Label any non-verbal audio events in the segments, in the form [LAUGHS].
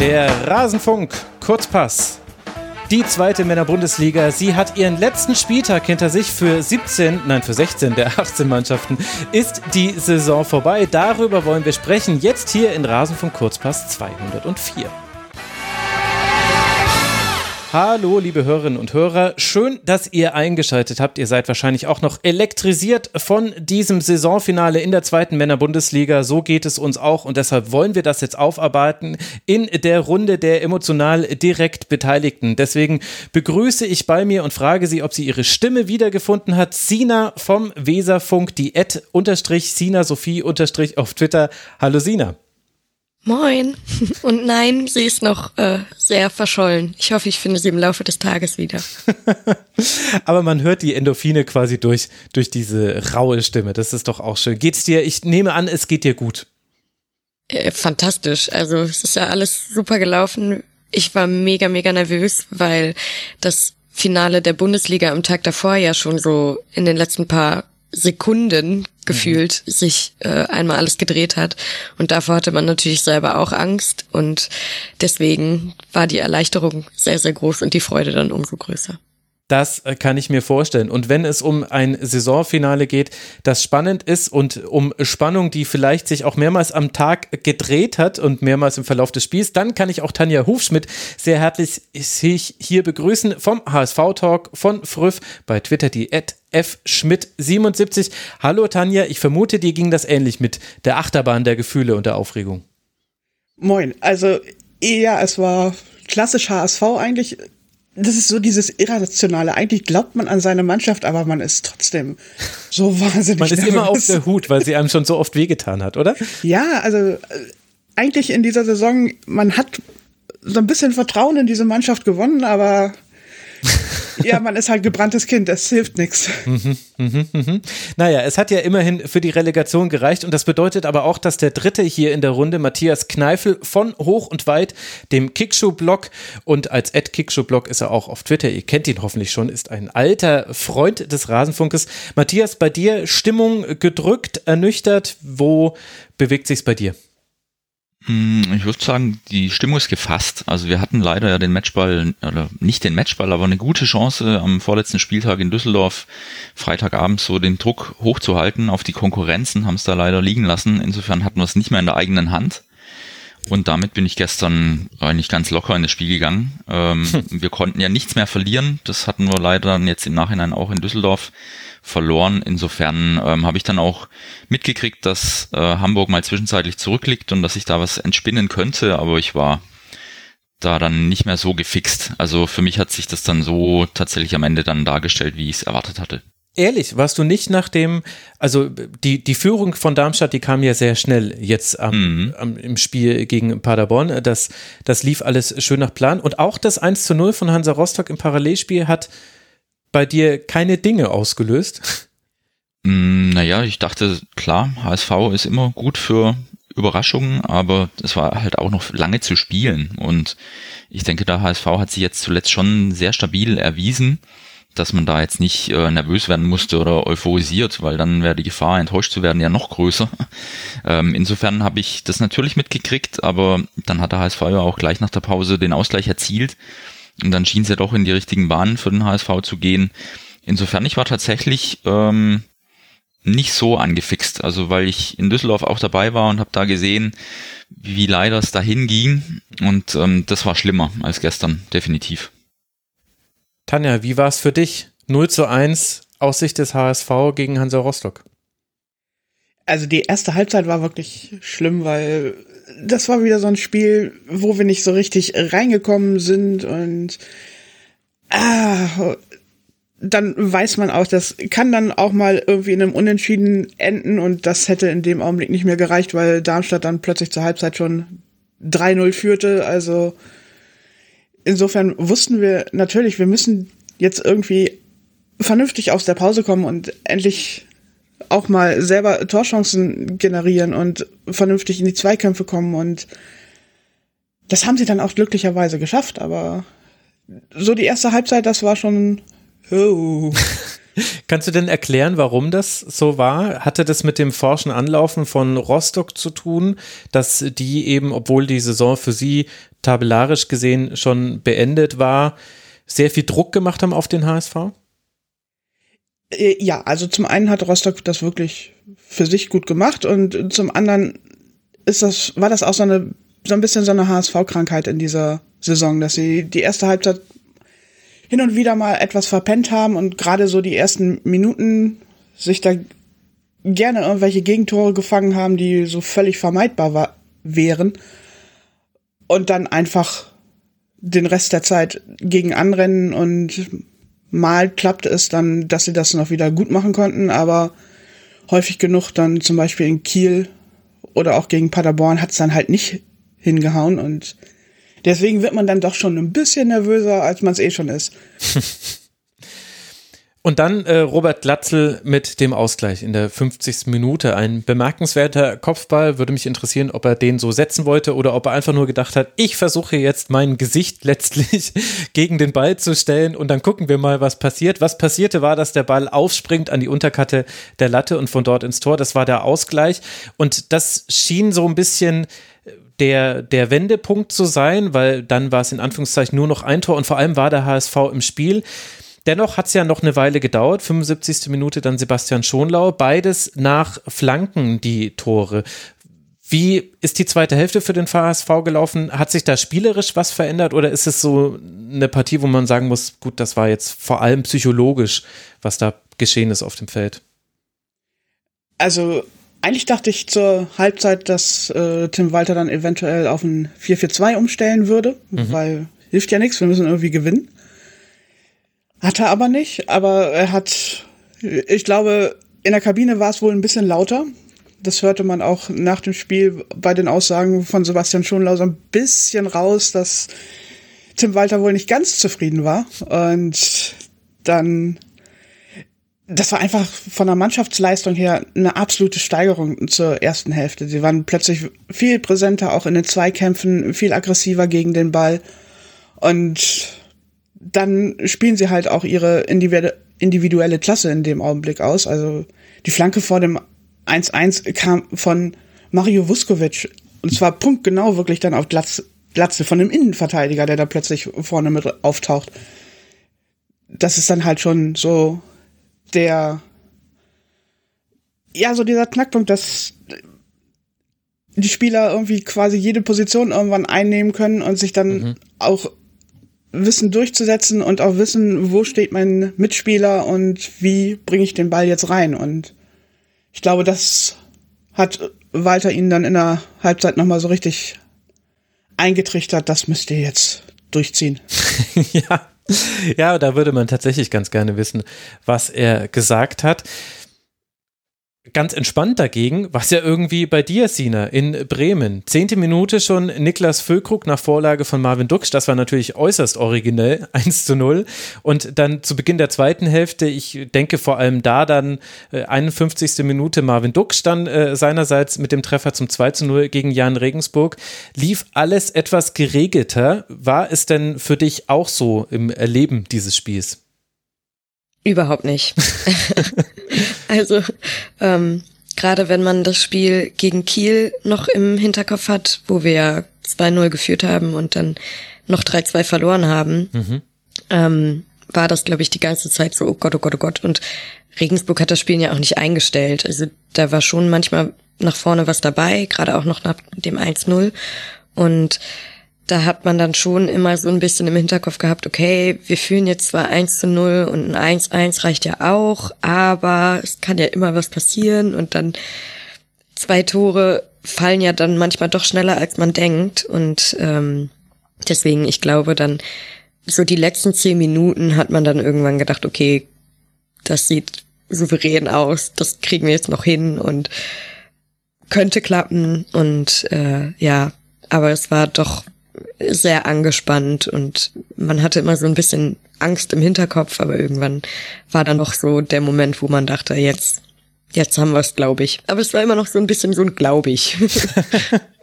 Der Rasenfunk Kurzpass. Die zweite Männerbundesliga, sie hat ihren letzten Spieltag hinter sich. Für 17, nein, für 16 der [LAUGHS] 18 Mannschaften ist die Saison vorbei. Darüber wollen wir sprechen. Jetzt hier in Rasenfunk Kurzpass 204. Hallo, liebe Hörerinnen und Hörer. Schön, dass ihr eingeschaltet habt. Ihr seid wahrscheinlich auch noch elektrisiert von diesem Saisonfinale in der zweiten Männerbundesliga. So geht es uns auch und deshalb wollen wir das jetzt aufarbeiten in der Runde der emotional direkt Beteiligten. Deswegen begrüße ich bei mir und frage sie, ob sie ihre Stimme wiedergefunden hat. Sina vom Weserfunk, die Ed unterstrich Sina Sophie auf Twitter. Hallo Sina. Moin. Und nein, sie ist noch äh, sehr verschollen. Ich hoffe, ich finde sie im Laufe des Tages wieder. [LAUGHS] Aber man hört die Endorphine quasi durch, durch diese raue Stimme. Das ist doch auch schön. Geht's dir? Ich nehme an, es geht dir gut. Äh, fantastisch. Also es ist ja alles super gelaufen. Ich war mega, mega nervös, weil das Finale der Bundesliga am Tag davor ja schon so in den letzten paar Sekunden gefühlt mhm. sich äh, einmal alles gedreht hat. Und davor hatte man natürlich selber auch Angst. Und deswegen war die Erleichterung sehr, sehr groß und die Freude dann umso größer. Das äh, kann ich mir vorstellen. Und wenn es um ein Saisonfinale geht, das spannend ist und um Spannung, die vielleicht sich auch mehrmals am Tag gedreht hat und mehrmals im Verlauf des Spiels, dann kann ich auch Tanja Hufschmidt sehr herzlich hier begrüßen vom HSV Talk von Früff bei Twitter, die F. Schmidt 77. Hallo Tanja, ich vermute, dir ging das ähnlich mit der Achterbahn der Gefühle und der Aufregung. Moin, also ja, es war klassisch HSV eigentlich das ist so dieses Irrationale. Eigentlich glaubt man an seine Mannschaft, aber man ist trotzdem so wahnsinnig. Man ist nervös. immer auf der Hut, weil sie einem schon so oft wehgetan hat, oder? Ja, also äh, eigentlich in dieser Saison, man hat so ein bisschen Vertrauen in diese Mannschaft gewonnen, aber ja, man ist halt gebranntes Kind, das hilft nichts. Mhm, mhm, mhm. Naja, es hat ja immerhin für die Relegation gereicht und das bedeutet aber auch, dass der Dritte hier in der Runde, Matthias Kneifel von Hoch und Weit, dem Kickshow-Blog und als Ad Kickshow-Blog ist er auch auf Twitter, ihr kennt ihn hoffentlich schon, ist ein alter Freund des Rasenfunkes. Matthias, bei dir Stimmung gedrückt, ernüchtert, wo bewegt sich's bei dir? Hm, ich würde sagen, die Stimmung ist gefasst. Also wir hatten leider ja den Matchball, oder nicht den Matchball, aber eine gute Chance am vorletzten Spieltag in Düsseldorf, Freitagabend so den Druck hochzuhalten auf die Konkurrenzen, haben es da leider liegen lassen. Insofern hatten wir es nicht mehr in der eigenen Hand. Und damit bin ich gestern eigentlich ganz locker in das Spiel gegangen. Ähm, [LAUGHS] wir konnten ja nichts mehr verlieren. Das hatten wir leider dann jetzt im Nachhinein auch in Düsseldorf verloren. Insofern ähm, habe ich dann auch mitgekriegt, dass äh, Hamburg mal zwischenzeitlich zurückliegt und dass ich da was entspinnen könnte, aber ich war da dann nicht mehr so gefixt. Also für mich hat sich das dann so tatsächlich am Ende dann dargestellt, wie ich es erwartet hatte. Ehrlich, warst du nicht nach dem, also die, die Führung von Darmstadt, die kam ja sehr schnell jetzt am, mhm. am, im Spiel gegen Paderborn. Das, das lief alles schön nach Plan. Und auch das 1 zu 0 von Hansa Rostock im Parallelspiel hat bei dir keine Dinge ausgelöst? Mm, naja, ich dachte, klar, HSV ist immer gut für Überraschungen, aber es war halt auch noch lange zu spielen. Und ich denke, der HSV hat sich jetzt zuletzt schon sehr stabil erwiesen, dass man da jetzt nicht äh, nervös werden musste oder euphorisiert, weil dann wäre die Gefahr, enttäuscht zu werden, ja noch größer. [LAUGHS] Ähm, insofern habe ich das natürlich mitgekriegt, aber dann hat der HSV ja auch gleich nach der Pause den Ausgleich erzielt. Und dann schien es ja doch in die richtigen Bahnen für den HSV zu gehen. Insofern, ich war tatsächlich ähm, nicht so angefixt. Also weil ich in Düsseldorf auch dabei war und habe da gesehen, wie leider es dahin ging. Und ähm, das war schlimmer als gestern, definitiv. Tanja, wie war es für dich? 0 zu 1 aus Sicht des HSV gegen Hansa Rostock. Also die erste Halbzeit war wirklich schlimm, weil das war wieder so ein Spiel, wo wir nicht so richtig reingekommen sind und ah, dann weiß man auch, das kann dann auch mal irgendwie in einem Unentschieden enden und das hätte in dem Augenblick nicht mehr gereicht, weil Darmstadt dann plötzlich zur Halbzeit schon 3-0 führte. Also insofern wussten wir natürlich, wir müssen jetzt irgendwie vernünftig aus der Pause kommen und endlich auch mal selber Torchancen generieren und vernünftig in die Zweikämpfe kommen und das haben sie dann auch glücklicherweise geschafft, aber so die erste Halbzeit, das war schon oh. [LAUGHS] Kannst du denn erklären, warum das so war? Hatte das mit dem forschen Anlaufen von Rostock zu tun, dass die eben, obwohl die Saison für sie tabellarisch gesehen schon beendet war, sehr viel Druck gemacht haben auf den HSV? Äh, ja, also zum einen hat Rostock das wirklich für sich gut gemacht und zum anderen ist das, war das auch so eine, so ein bisschen so eine HSV-Krankheit in dieser Saison, dass sie die erste Halbzeit hin und wieder mal etwas verpennt haben und gerade so die ersten Minuten sich da gerne irgendwelche Gegentore gefangen haben, die so völlig vermeidbar war, wären und dann einfach den Rest der Zeit gegen anrennen und mal klappte es dann, dass sie das noch wieder gut machen konnten, aber häufig genug dann zum Beispiel in Kiel oder auch gegen Paderborn hat es dann halt nicht hingehauen und deswegen wird man dann doch schon ein bisschen nervöser, als man es eh schon ist. [LAUGHS] Und dann äh, Robert Glatzel mit dem Ausgleich in der 50. Minute. Ein bemerkenswerter Kopfball. Würde mich interessieren, ob er den so setzen wollte oder ob er einfach nur gedacht hat, ich versuche jetzt mein Gesicht [LAUGHS] letztlich gegen den Ball zu stellen und dann gucken wir mal, was passiert. Was passierte war, dass der Ball aufspringt an die Unterkante der Latte und von dort ins Tor. Das war der Ausgleich. Und das schien so ein bisschen der, der Wendepunkt zu sein, weil dann war es in Anführungszeichen nur noch ein Tor und vor allem war der HSV im Spiel. Dennoch hat es ja noch eine Weile gedauert. 75. Minute dann Sebastian Schonlau. Beides nach Flanken die Tore. Wie ist die zweite Hälfte für den VHSV gelaufen? Hat sich da spielerisch was verändert oder ist es so eine Partie, wo man sagen muss, gut, das war jetzt vor allem psychologisch, was da geschehen ist auf dem Feld? Also eigentlich dachte ich zur Halbzeit, dass äh, Tim Walter dann eventuell auf ein 4-4-2 umstellen würde, mhm. weil hilft ja nichts, wir müssen irgendwie gewinnen. Hat er aber nicht, aber er hat, ich glaube, in der Kabine war es wohl ein bisschen lauter. Das hörte man auch nach dem Spiel bei den Aussagen von Sebastian Schonlau so ein bisschen raus, dass Tim Walter wohl nicht ganz zufrieden war. Und dann, das war einfach von der Mannschaftsleistung her eine absolute Steigerung zur ersten Hälfte. Sie waren plötzlich viel präsenter, auch in den Zweikämpfen, viel aggressiver gegen den Ball. Und dann spielen sie halt auch ihre individuelle Klasse in dem Augenblick aus. Also die Flanke vor dem 1-1 kam von Mario Vuskovic. Und zwar punktgenau wirklich dann auf Glatze, Glatze von einem Innenverteidiger, der da plötzlich vorne mit auftaucht. Das ist dann halt schon so der, ja, so dieser Knackpunkt, dass die Spieler irgendwie quasi jede Position irgendwann einnehmen können und sich dann mhm. auch Wissen durchzusetzen und auch wissen, wo steht mein Mitspieler und wie bringe ich den Ball jetzt rein. Und ich glaube, das hat Walter ihnen dann in der Halbzeit nochmal so richtig eingetrichtert, das müsst ihr jetzt durchziehen. [LAUGHS] ja. Ja, da würde man tatsächlich ganz gerne wissen, was er gesagt hat. Ganz entspannt dagegen, was ja irgendwie bei dir, Sina, in Bremen. Zehnte Minute schon Niklas Füllkrug nach Vorlage von Marvin Duksch. Das war natürlich äußerst originell, [LAUGHS] 1 zu 0. Und dann zu Beginn der zweiten Hälfte, ich denke vor allem da dann äh, 51. Minute Marvin Duksch dann äh, seinerseits mit dem Treffer zum 2 zu 0 gegen Jan Regensburg. Lief alles etwas geregelter. War es denn für dich auch so im Erleben dieses Spiels? Überhaupt nicht. [LAUGHS] also ähm, gerade wenn man das Spiel gegen Kiel noch im Hinterkopf hat, wo wir 2-0 geführt haben und dann noch 3-2 verloren haben, mhm. ähm, war das, glaube ich, die ganze Zeit so, oh Gott, oh Gott, oh Gott. Und Regensburg hat das Spiel ja auch nicht eingestellt. Also da war schon manchmal nach vorne was dabei, gerade auch noch nach dem 1-0. Und da hat man dann schon immer so ein bisschen im Hinterkopf gehabt, okay, wir führen jetzt zwar 1 zu 0 und ein 1-1 reicht ja auch, aber es kann ja immer was passieren und dann zwei Tore fallen ja dann manchmal doch schneller, als man denkt. Und ähm, deswegen, ich glaube dann, so die letzten zehn Minuten hat man dann irgendwann gedacht, okay, das sieht souverän aus, das kriegen wir jetzt noch hin und könnte klappen. Und äh, ja, aber es war doch sehr angespannt und man hatte immer so ein bisschen Angst im Hinterkopf, aber irgendwann war dann noch so der Moment, wo man dachte, jetzt, jetzt haben wir es, glaube ich. Aber es war immer noch so ein bisschen so ein Glaube ich. [LAUGHS]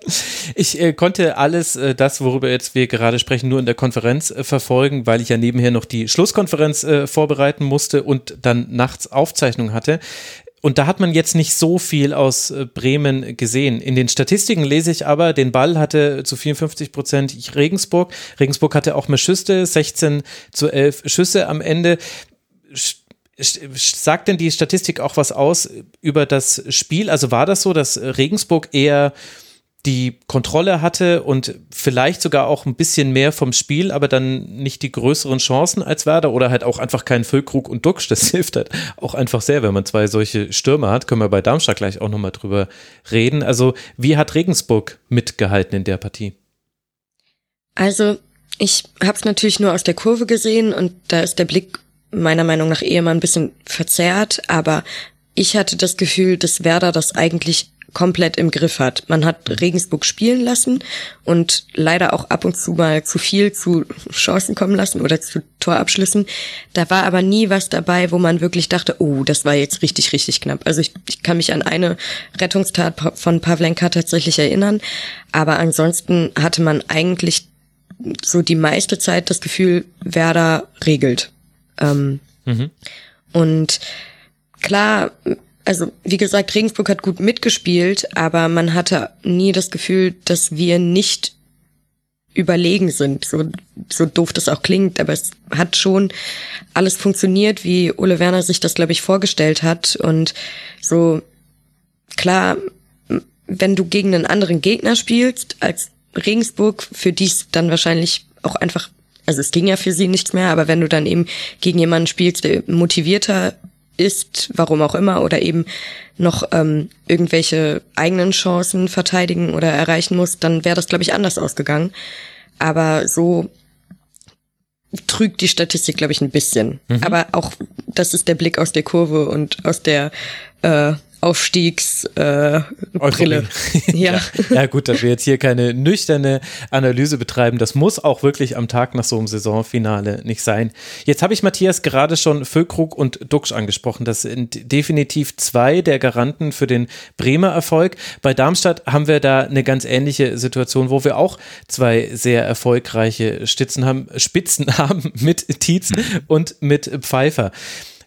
[LAUGHS] Ich äh, konnte alles äh, das, worüber jetzt wir gerade sprechen, nur in der Konferenz äh, verfolgen, weil ich ja nebenher noch die Schlusskonferenz äh, vorbereiten musste und dann nachts Aufzeichnung hatte. Und da hat man jetzt nicht so viel aus äh, Bremen gesehen. In den Statistiken lese ich aber, den Ball hatte zu 54 Prozent Regensburg. Regensburg hatte auch mehr Schüsse, 16 zu 11 Schüsse am Ende. Sagt denn die Statistik auch was aus über das Spiel? Also war das so, dass Regensburg eher die Kontrolle hatte und vielleicht sogar auch ein bisschen mehr vom Spiel, aber dann nicht die größeren Chancen als Werder oder halt auch einfach keinen Füllkrug und Duxch. Das [LAUGHS] hilft halt auch einfach sehr, wenn man zwei solche Stürmer hat. Können wir bei Darmstadt gleich auch nochmal drüber reden. Also, wie hat Regensburg mitgehalten in der Partie? Also, ich habe es natürlich nur aus der Kurve gesehen und da ist der Blick meiner Meinung nach eher mal ein bisschen verzerrt, aber ich hatte das Gefühl, dass Werder das eigentlich komplett im Griff hat. Man hat Regensburg spielen lassen und leider auch ab und zu mal zu viel zu Chancen kommen lassen oder zu Torabschlüssen. Da war aber nie was dabei, wo man wirklich dachte, oh, das war jetzt richtig, richtig knapp. Also ich, ich kann mich an eine Rettungstat von Pavlenka tatsächlich erinnern, aber ansonsten hatte man eigentlich so die meiste Zeit das Gefühl, Werder regelt. Ähm, mhm. Und klar, also wie gesagt, Regensburg hat gut mitgespielt, aber man hatte nie das Gefühl, dass wir nicht überlegen sind, so, so doof das auch klingt, aber es hat schon alles funktioniert, wie Ole Werner sich das, glaube ich, vorgestellt hat. Und so, klar, wenn du gegen einen anderen Gegner spielst, als Regensburg, für die es dann wahrscheinlich auch einfach, also es ging ja für sie nichts mehr, aber wenn du dann eben gegen jemanden spielst, der motivierter ist, warum auch immer, oder eben noch ähm, irgendwelche eigenen Chancen verteidigen oder erreichen muss, dann wäre das, glaube ich, anders ausgegangen. Aber so trügt die Statistik, glaube ich, ein bisschen. Mhm. Aber auch das ist der Blick aus der Kurve und aus der äh, Aufstiegsbrille. Äh, [LAUGHS] ja. ja. ja, gut, dass wir jetzt hier keine nüchterne Analyse betreiben. Das muss auch wirklich am Tag nach so einem Saisonfinale nicht sein. Jetzt habe ich Matthias gerade schon Füllkrug und Duxch angesprochen. Das sind definitiv zwei der Garanten für den Bremer Erfolg. Bei Darmstadt haben wir da eine ganz ähnliche Situation, wo wir auch zwei sehr erfolgreiche Stützen haben, Spitzen [LAUGHS] haben mit Tietz [LAUGHS] und mit Pfeiffer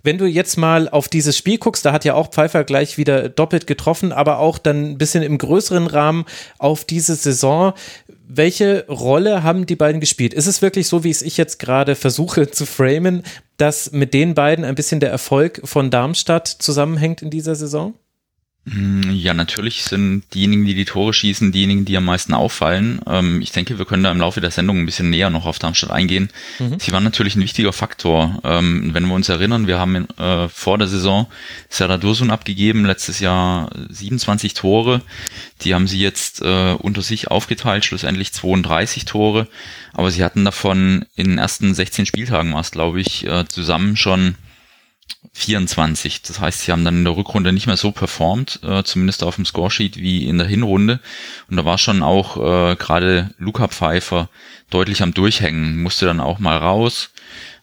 wenn du jetzt mal auf dieses Spiel guckst, da hat ja auch Pfeiffer gleich wieder doppelt getroffen, aber auch dann ein bisschen im größeren Rahmen auf diese Saison. Welche Rolle haben die beiden gespielt? Ist es wirklich so, wie es ich jetzt gerade versuche zu framen, dass mit den beiden ein bisschen der Erfolg von Darmstadt zusammenhängt in dieser Saison? Hm, ja, natürlich sind diejenigen, die die Tore schießen, diejenigen, die am meisten auffallen. Ähm, ich denke, wir können da im Laufe der Sendung ein bisschen näher noch auf Darmstadt eingehen. Mhm. Sie waren natürlich ein wichtiger Faktor. Ähm, wenn wir uns erinnern, wir haben äh, vor der Saison Serdar Dursun abgegeben, letztes Jahr 27 Tore. Die haben sie jetzt äh, unter sich aufgeteilt, schlussendlich 32 Tore. Aber sie hatten davon in den ersten 16 Spieltagen war es, glaube ich, äh, zusammen schon 24. Das heißt, sie haben dann in der Rückrunde nicht mehr so performt, äh, zumindest auf dem Scoresheet wie in der Hinrunde. Und da war schon auch äh, gerade Luca Pfeiffer deutlich am Durchhängen, musste dann auch mal raus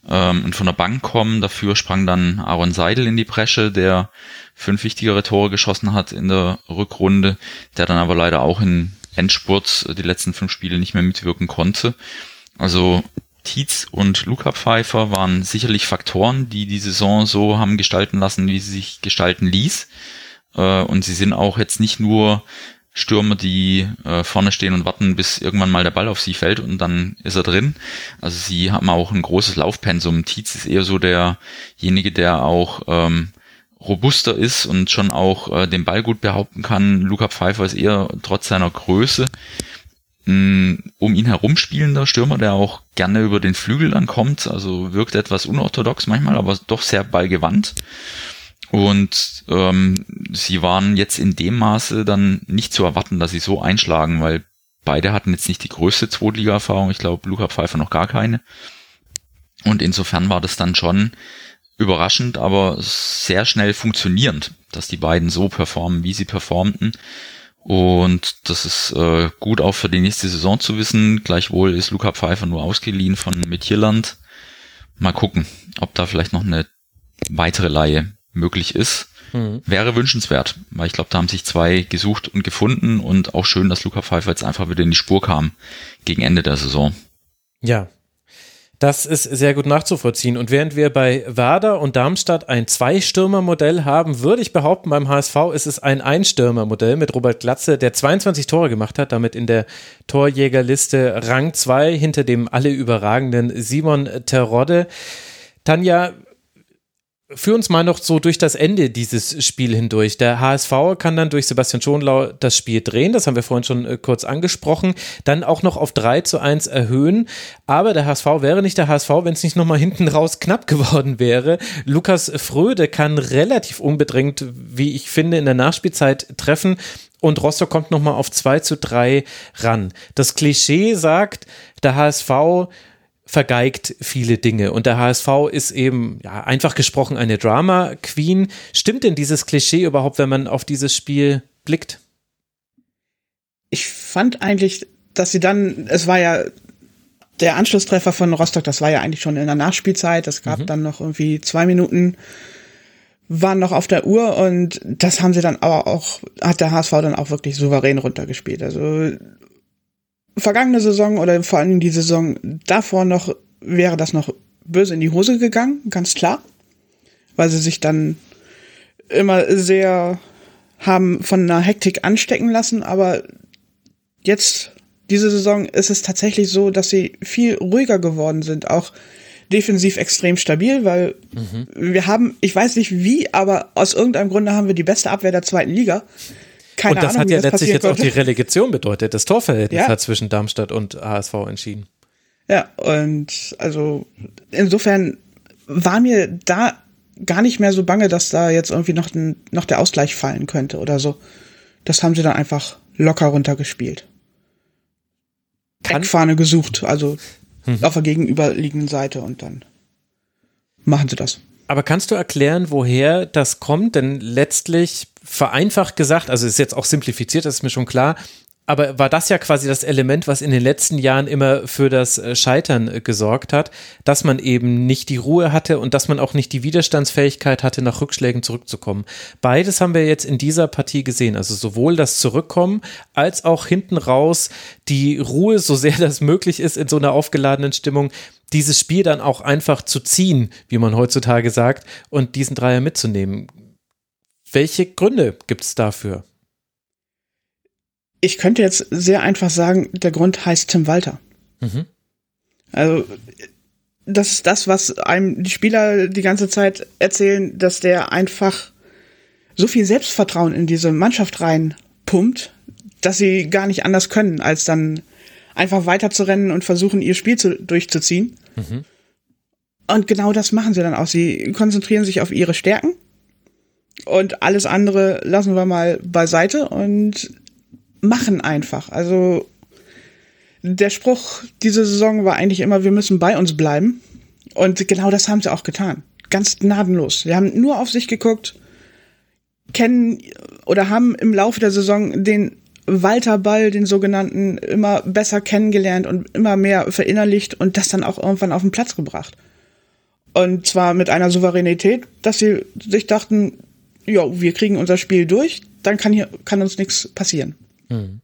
ähm, und von der Bank kommen. Dafür sprang dann Aaron Seidel in die Bresche, der fünf wichtigere Tore geschossen hat in der Rückrunde, der dann aber leider auch in Endspurt die letzten fünf Spiele nicht mehr mitwirken konnte. Also Tietz und Luca Pfeiffer waren sicherlich Faktoren, die die Saison so haben gestalten lassen, wie sie sich gestalten ließ. Äh, und sie sind auch jetzt nicht nur Stürmer, die äh, vorne stehen und warten, bis irgendwann mal der Ball auf sie fällt und dann ist er drin. Also sie haben auch ein großes Laufpensum. Tietz ist eher so derjenige, der auch ähm, robuster ist und schon auch äh, den Ball gut behaupten kann. Luca Pfeiffer ist eher trotz seiner Größe um ihn herum spielender Stürmer, der auch gerne über den Flügel dann kommt, also wirkt etwas unorthodox manchmal, aber doch sehr ballgewandt. Und ähm, sie waren jetzt in dem Maße dann nicht zu erwarten, dass sie so einschlagen, weil beide hatten jetzt nicht die größte Zweitliga-Erfahrung. Ich glaube, Luca Pfeiffer noch gar keine. Und insofern war das dann schon überraschend, aber sehr schnell funktionierend, dass die beiden so performen, wie sie performten. Und das ist äh, gut auch für die nächste Saison zu wissen. Gleichwohl ist Luca Pfeiffer nur ausgeliehen von Metierland. Mal gucken, ob da vielleicht noch eine weitere Laie möglich ist. Mhm. Wäre wünschenswert, weil ich glaube, da haben sich zwei gesucht und gefunden und auch schön, dass Luca Pfeiffer jetzt einfach wieder in die Spur kam gegen Ende der Saison. Ja, Das ist sehr gut nachzuvollziehen. Und während wir bei Werder und Darmstadt ein Zwei-Stürmer-Modell haben, würde ich behaupten, beim HSV ist es ein Ein-Stürmer-Modell mit Robert Glatze, der 22 Tore gemacht hat, damit in der Torjägerliste Rang 2 hinter dem alle überragenden Simon Terodde. Tanja, Führ uns mal noch so durch das Ende dieses Spiel hindurch. Der HSV kann dann durch Sebastian Schonlau das Spiel drehen, das haben wir vorhin schon äh, kurz angesprochen, dann auch noch auf 3 zu 1 erhöhen. Aber der HSV wäre nicht der HSV, wenn es nicht nochmal hinten raus knapp geworden wäre. Lukas Fröde kann relativ unbedrängt, wie ich finde, in der Nachspielzeit treffen und Rostock kommt nochmal auf 2 zu 3 ran. Das Klischee sagt, der HSV vergeigt viele Dinge. Und der HSV ist eben, ja, einfach gesprochen eine Drama Queen. Stimmt denn dieses Klischee überhaupt, wenn man auf dieses Spiel blickt? Ich fand eigentlich, dass sie dann, es war ja der Anschlusstreffer von Rostock, das war ja eigentlich schon in der Nachspielzeit. Es gab mhm. dann noch irgendwie zwei Minuten, waren noch auf der Uhr und das haben sie dann aber auch, hat der HSV dann auch wirklich souverän runtergespielt. Also vergangene Saison oder vor allem die Saison davor noch wäre das noch böse in die Hose gegangen, ganz klar, weil sie sich dann immer sehr haben von einer Hektik anstecken lassen, aber jetzt diese Saison ist es tatsächlich so, dass sie viel ruhiger geworden sind, auch defensiv extrem stabil, weil mhm. wir haben, ich weiß nicht wie, aber aus irgendeinem Grunde haben wir die beste Abwehr der zweiten Liga. Keine und das Ahnung, hat ja das letztlich jetzt konnte. auch die Relegation bedeutet. Das Torverhältnis ja. hat zwischen Darmstadt und HSV entschieden. Ja, und also insofern war mir da gar nicht mehr so bange, dass da jetzt irgendwie noch, ein, noch der Ausgleich fallen könnte oder so. Das haben sie dann einfach locker runtergespielt. Kann Eckfahne gesucht, also hm. auf der gegenüberliegenden Seite und dann machen sie das. Aber kannst du erklären, woher das kommt? Denn letztlich vereinfacht gesagt, also ist jetzt auch simplifiziert, das ist mir schon klar, aber war das ja quasi das Element, was in den letzten Jahren immer für das äh, Scheitern äh, gesorgt hat, dass man eben nicht die Ruhe hatte und dass man auch nicht die Widerstandsfähigkeit hatte, nach Rückschlägen zurückzukommen. Beides haben wir jetzt in dieser Partie gesehen. Also sowohl das Zurückkommen als auch hinten raus die Ruhe, so sehr das möglich ist in so einer aufgeladenen Stimmung, dieses Spiel dann auch einfach zu ziehen, wie man heutzutage sagt, und diesen Dreier mitzunehmen. Welche Gründe gibt es dafür? Ich könnte jetzt sehr einfach sagen, der Grund heißt Tim Walter. Mhm. Also, das ist das, was einem die Spieler die ganze Zeit erzählen, dass der einfach so viel Selbstvertrauen in diese Mannschaft reinpumpt, dass sie gar nicht anders können, als dann einfach weiterzurennen und versuchen, ihr Spiel zu, durchzuziehen. Mhm. Und genau das machen sie dann auch. Sie konzentrieren sich auf ihre Stärken und alles andere lassen wir mal beiseite und machen einfach. Also der Spruch diese Saison war eigentlich immer, wir müssen bei uns bleiben. Und genau das haben sie auch getan. Ganz gnadenlos. Sie haben nur auf sich geguckt, kennen oder haben im Laufe der Saison den Walter Ball, den sogenannten, immer besser kennengelernt und immer mehr verinnerlicht und das dann auch irgendwann auf den Platz gebracht. Und zwar mit einer Souveränität, dass sie sich dachten, ja, wir kriegen unser Spiel durch, dann kann hier, kann uns nichts passieren. Mhm.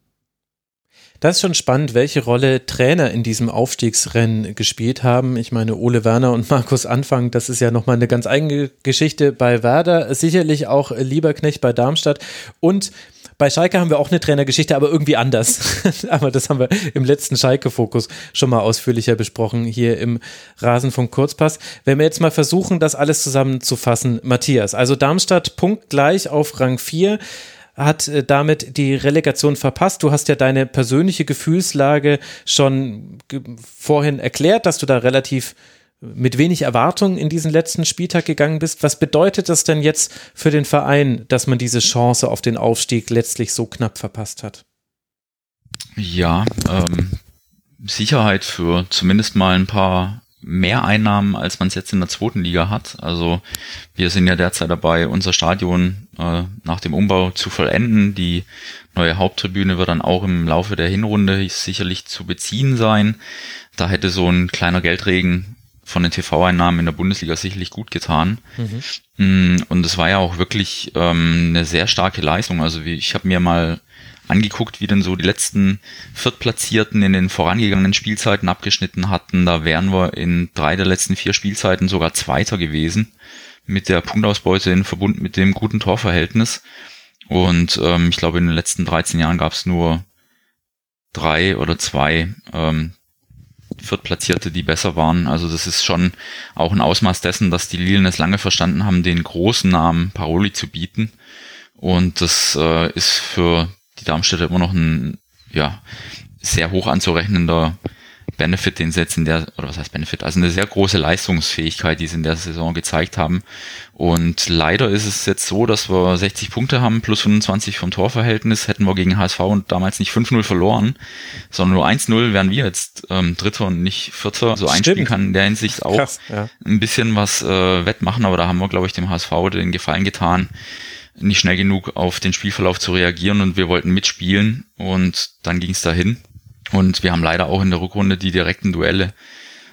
Das ist schon spannend, welche Rolle Trainer in diesem Aufstiegsrennen gespielt haben. Ich meine, Ole Werner und [LAUGHS] Markus Anfang, das ist ja nochmal eine ganz eigene Geschichte bei Werder, sicherlich auch Lieberknecht bei Darmstadt und bei Schalke haben wir auch eine Trainergeschichte, aber irgendwie anders. [LAUGHS] aber das haben wir im letzten Schalke-Fokus schon mal ausführlicher besprochen, hier im Rasenfunk Kurzpass. Wenn wir jetzt mal versuchen, das alles zusammenzufassen, Matthias, also Darmstadt punktgleich auf Rang 4 hat äh, damit die Relegation verpasst. Du hast ja deine persönliche Gefühlslage schon vorhin erklärt, dass du da relativ mit wenig Erwartung in diesen letzten Spieltag gegangen bist. Was bedeutet das denn jetzt für den Verein, dass man diese Chance auf den Aufstieg letztlich so knapp verpasst hat? Ja, ähm, Sicherheit für zumindest mal ein paar mehr Einnahmen, als man es jetzt in der zweiten Liga hat. Also wir sind ja derzeit dabei, unser Stadion äh, nach dem Umbau zu vollenden. Die neue Haupttribüne wird dann auch im Laufe der Hinrunde sicherlich zu beziehen sein. Da hätte so ein kleiner Geldregen von den TV-Einnahmen in der Bundesliga sicherlich gut getan. Mhm. Und es war ja auch wirklich ähm, eine sehr starke Leistung. Also wie, ich habe mir mal angeguckt, wie denn so die letzten Viertplatzierten in den vorangegangenen Spielzeiten abgeschnitten hatten. Da wären wir in drei der letzten vier Spielzeiten sogar Zweiter gewesen mit der Punktausbeute in Verbund mit dem guten Torverhältnis. Und ähm, ich glaube, in den letzten 13 Jahren gab es nur drei oder zwei ähm, Viertplatzierte, die besser waren. Also das ist schon auch ein Ausmaß dessen, dass die Lilien es lange verstanden haben, den großen Namen Paroli zu bieten. Und das äh, ist für die Darmstädter immer noch ein ja, sehr hoch anzurechnender Benefit, den sie jetzt in der, oder was heißt Benefit, also eine sehr große Leistungsfähigkeit, die sie in der Saison gezeigt haben. Und leider ist es jetzt so, dass wir 60 Punkte haben, plus 25 vom Torverhältnis, hätten wir gegen HSV und damals nicht 5-0 verloren, sondern nur 1-0 wären wir jetzt ähm, Dritter und nicht Vierter. So einspielen kann in der Hinsicht auch Krass, ja. ein bisschen was äh, wettmachen, aber da haben wir, glaube ich, dem HSV den Gefallen getan nicht schnell genug auf den Spielverlauf zu reagieren und wir wollten mitspielen und dann ging es dahin. Und wir haben leider auch in der Rückrunde die direkten Duelle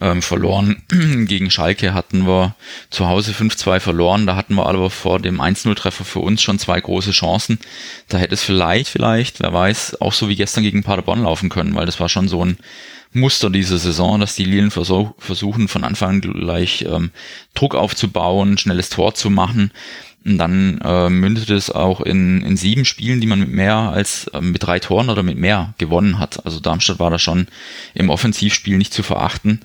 ähm, verloren. [CLEARS THROAT] Gegen Schalke hatten wir zu Hause 5-2 verloren. Da hatten wir aber vor dem 1-0-Treffer für uns schon zwei große Chancen. Da hätte es vielleicht, vielleicht, wer weiß, auch so wie gestern gegen Paderborn laufen können, weil das war schon so ein Muster dieser Saison, dass die Lilien versuchen von Anfang an gleich ähm, Druck aufzubauen, schnelles Tor zu machen. Dann äh, mündet es auch in, in sieben Spielen, die man mit mehr als äh, mit drei Toren oder mit mehr gewonnen hat. Also Darmstadt war da schon im Offensivspiel nicht zu verachten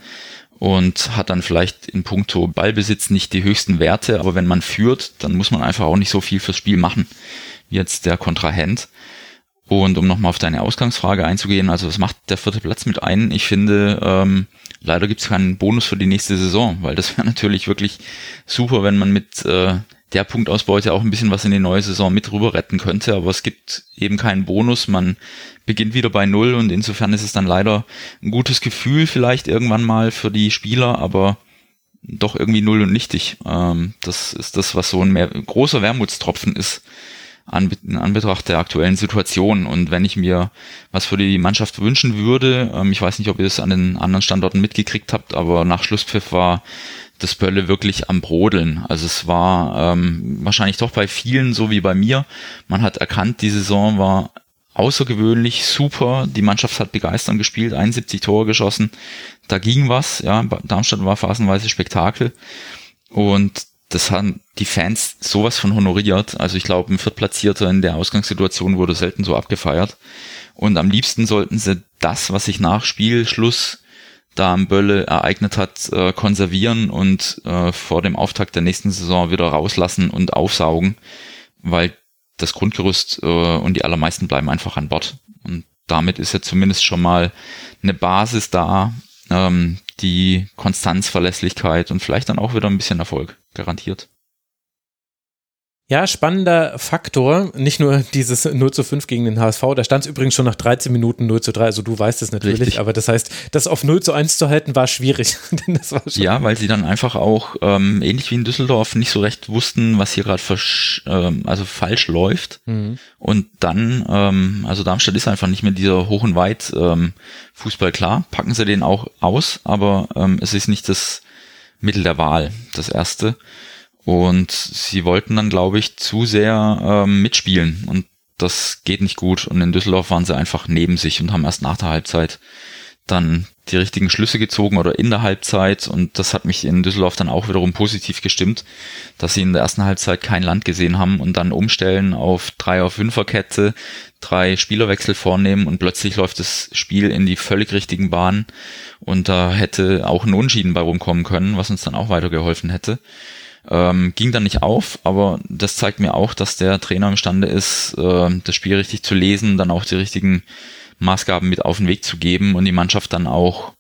und hat dann vielleicht in puncto Ballbesitz nicht die höchsten Werte, aber wenn man führt, dann muss man einfach auch nicht so viel fürs Spiel machen, jetzt der Kontrahent. Und um nochmal auf deine Ausgangsfrage einzugehen, also was macht der vierte Platz mit ein? Ich finde, ähm, leider gibt es keinen Bonus für die nächste Saison, weil das [LAUGHS] wäre natürlich wirklich super, wenn man mit äh, der Punktausbeute auch ein bisschen was in die neue Saison mit rüber retten könnte, aber es gibt eben keinen Bonus. Man beginnt wieder bei Null und insofern ist es dann leider ein gutes Gefühl vielleicht irgendwann mal für die Spieler, aber doch irgendwie null und nichtig. Ähm, das ist das, was so ein mehr, großer Wermutstropfen ist an, in Anbetracht der aktuellen Situation. Und wenn ich mir was für die Mannschaft wünschen würde, ähm, ich weiß nicht, ob ihr es an den anderen Standorten mitgekriegt habt, aber nach Schlusspfiff war das Bölle wirklich am Brodeln. Also es war ähm, wahrscheinlich doch bei vielen so wie bei mir. Man hat erkannt, die Saison war außergewöhnlich super. Die Mannschaft hat begeistert gespielt, 71 Tore geschossen. Da ging was. Ja, Darmstadt war phasenweise Spektakel. Und das haben die Fans sowas von honoriert. Also ich glaube, ein Viertplatzierter in der Ausgangssituation wurde selten so abgefeiert. Und am liebsten sollten sie das, was sich nach Spielschluss da am Bölle ereignet hat, äh, konservieren und äh, vor dem Auftakt der nächsten Saison wieder rauslassen und aufsaugen, weil das Grundgerüst äh, und die allermeisten bleiben einfach an Bord. Und damit ist ja zumindest schon mal eine Basis da, ähm, die Konstanz, Verlässlichkeit und vielleicht dann auch wieder ein bisschen Erfolg garantiert. Ja, spannender Faktor. Nicht nur dieses 0 zu 5 gegen den HSV, da stand es übrigens schon nach 13 Minuten 0 zu 3, also du weißt es natürlich, Richtig. aber das heißt, das auf 0 zu 1 zu halten, war schwierig. [LAUGHS] war ja, weil sie dann einfach auch, ähm, ähnlich wie in Düsseldorf, nicht so recht wussten, was hier gerade ähm, also falsch läuft. Mhm. Und dann, ähm, also Darmstadt ist einfach nicht mehr dieser hoch und weit ähm, Fußball klar, packen sie den auch aus, aber ähm, es ist nicht das Mittel der Wahl, das erste. Und sie wollten dann, glaube ich, zu sehr ähm, mitspielen. Und das geht nicht gut. Und in Düsseldorf waren sie einfach neben sich und haben erst nach der Halbzeit dann die richtigen Schlüsse gezogen oder in der Halbzeit. Und das hat mich in Düsseldorf dann auch wiederum positiv gestimmt, dass sie in der ersten Halbzeit kein Land gesehen haben und dann umstellen auf drei auf fünfer Kette, drei Spielerwechsel vornehmen und plötzlich läuft das Spiel in die völlig richtigen Bahnen. Und da hätte auch ein Unschieden bei rumkommen können, was uns dann auch weitergeholfen hätte. Ähm, ging dann nicht auf, aber das zeigt mir auch, dass der Trainer imstande ist, äh, das Spiel richtig zu lesen, dann auch die richtigen Maßgaben mit auf den Weg zu geben und die Mannschaft dann auch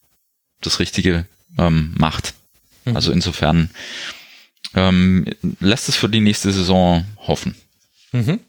das Richtige ähm, macht. Mhm. Also insofern ähm, lässt es für die nächste Saison hoffen. Mhm.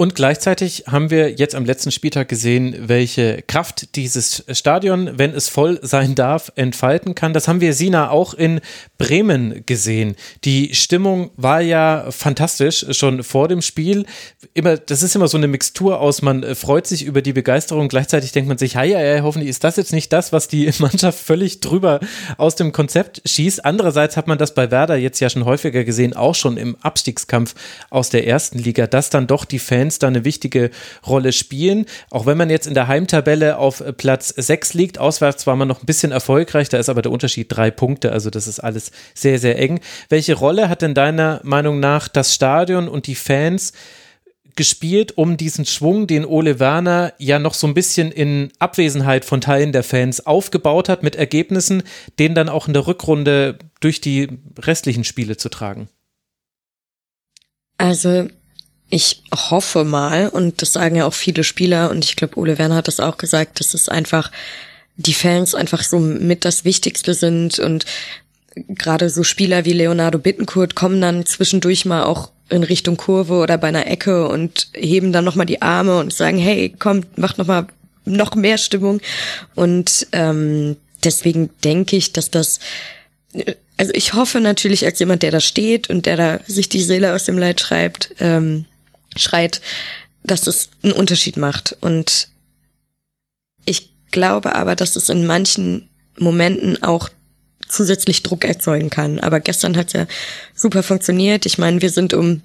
Und gleichzeitig haben wir jetzt am letzten Spieltag gesehen, welche Kraft dieses Stadion, wenn es voll sein darf, entfalten kann. Das haben wir, Sina, auch in Bremen gesehen. Die Stimmung war ja fantastisch schon vor dem Spiel. Immer, das ist immer so eine Mixtur aus, man freut sich über die Begeisterung, gleichzeitig denkt man sich, ja, ja, hoffentlich ist das jetzt nicht das, was die [LAUGHS] Mannschaft völlig drüber aus dem Konzept schießt. Andererseits hat man das bei Werder jetzt ja schon häufiger gesehen, auch schon im Abstiegskampf aus der ersten Liga, dass dann doch die Fans Fans da eine wichtige Rolle spielen. Auch wenn man jetzt in der Heimtabelle auf Platz 6 liegt, auswärts war man noch ein bisschen erfolgreich, da ist aber der Unterschied drei Punkte, also das ist alles sehr, sehr eng. Welche Rolle hat denn deiner Meinung nach das Stadion und die Fans gespielt, um diesen Schwung, den Ole Werner ja noch so ein bisschen in Abwesenheit von Teilen der Fans aufgebaut hat, mit Ergebnissen, den dann auch in der Rückrunde durch die restlichen Spiele zu tragen? Also ich hoffe mal, und das sagen ja auch viele Spieler, und ich glaube, Ole Werner hat das auch gesagt, dass es einfach die Fans einfach so mit das Wichtigste sind und gerade so Spieler wie Leonardo Bittencourt kommen dann zwischendurch mal auch in Richtung Kurve oder bei einer Ecke und heben dann nochmal die Arme und sagen, hey, kommt, macht nochmal noch mehr Stimmung. Und ähm, deswegen denke ich, dass das, also ich hoffe natürlich als jemand, der da steht und der da sich die Seele aus dem Leid schreibt, ähm, schreit, dass es einen Unterschied macht. Und ich glaube aber, dass es in manchen Momenten auch zusätzlich Druck erzeugen kann. Aber gestern hat ja super funktioniert. Ich meine, wir sind um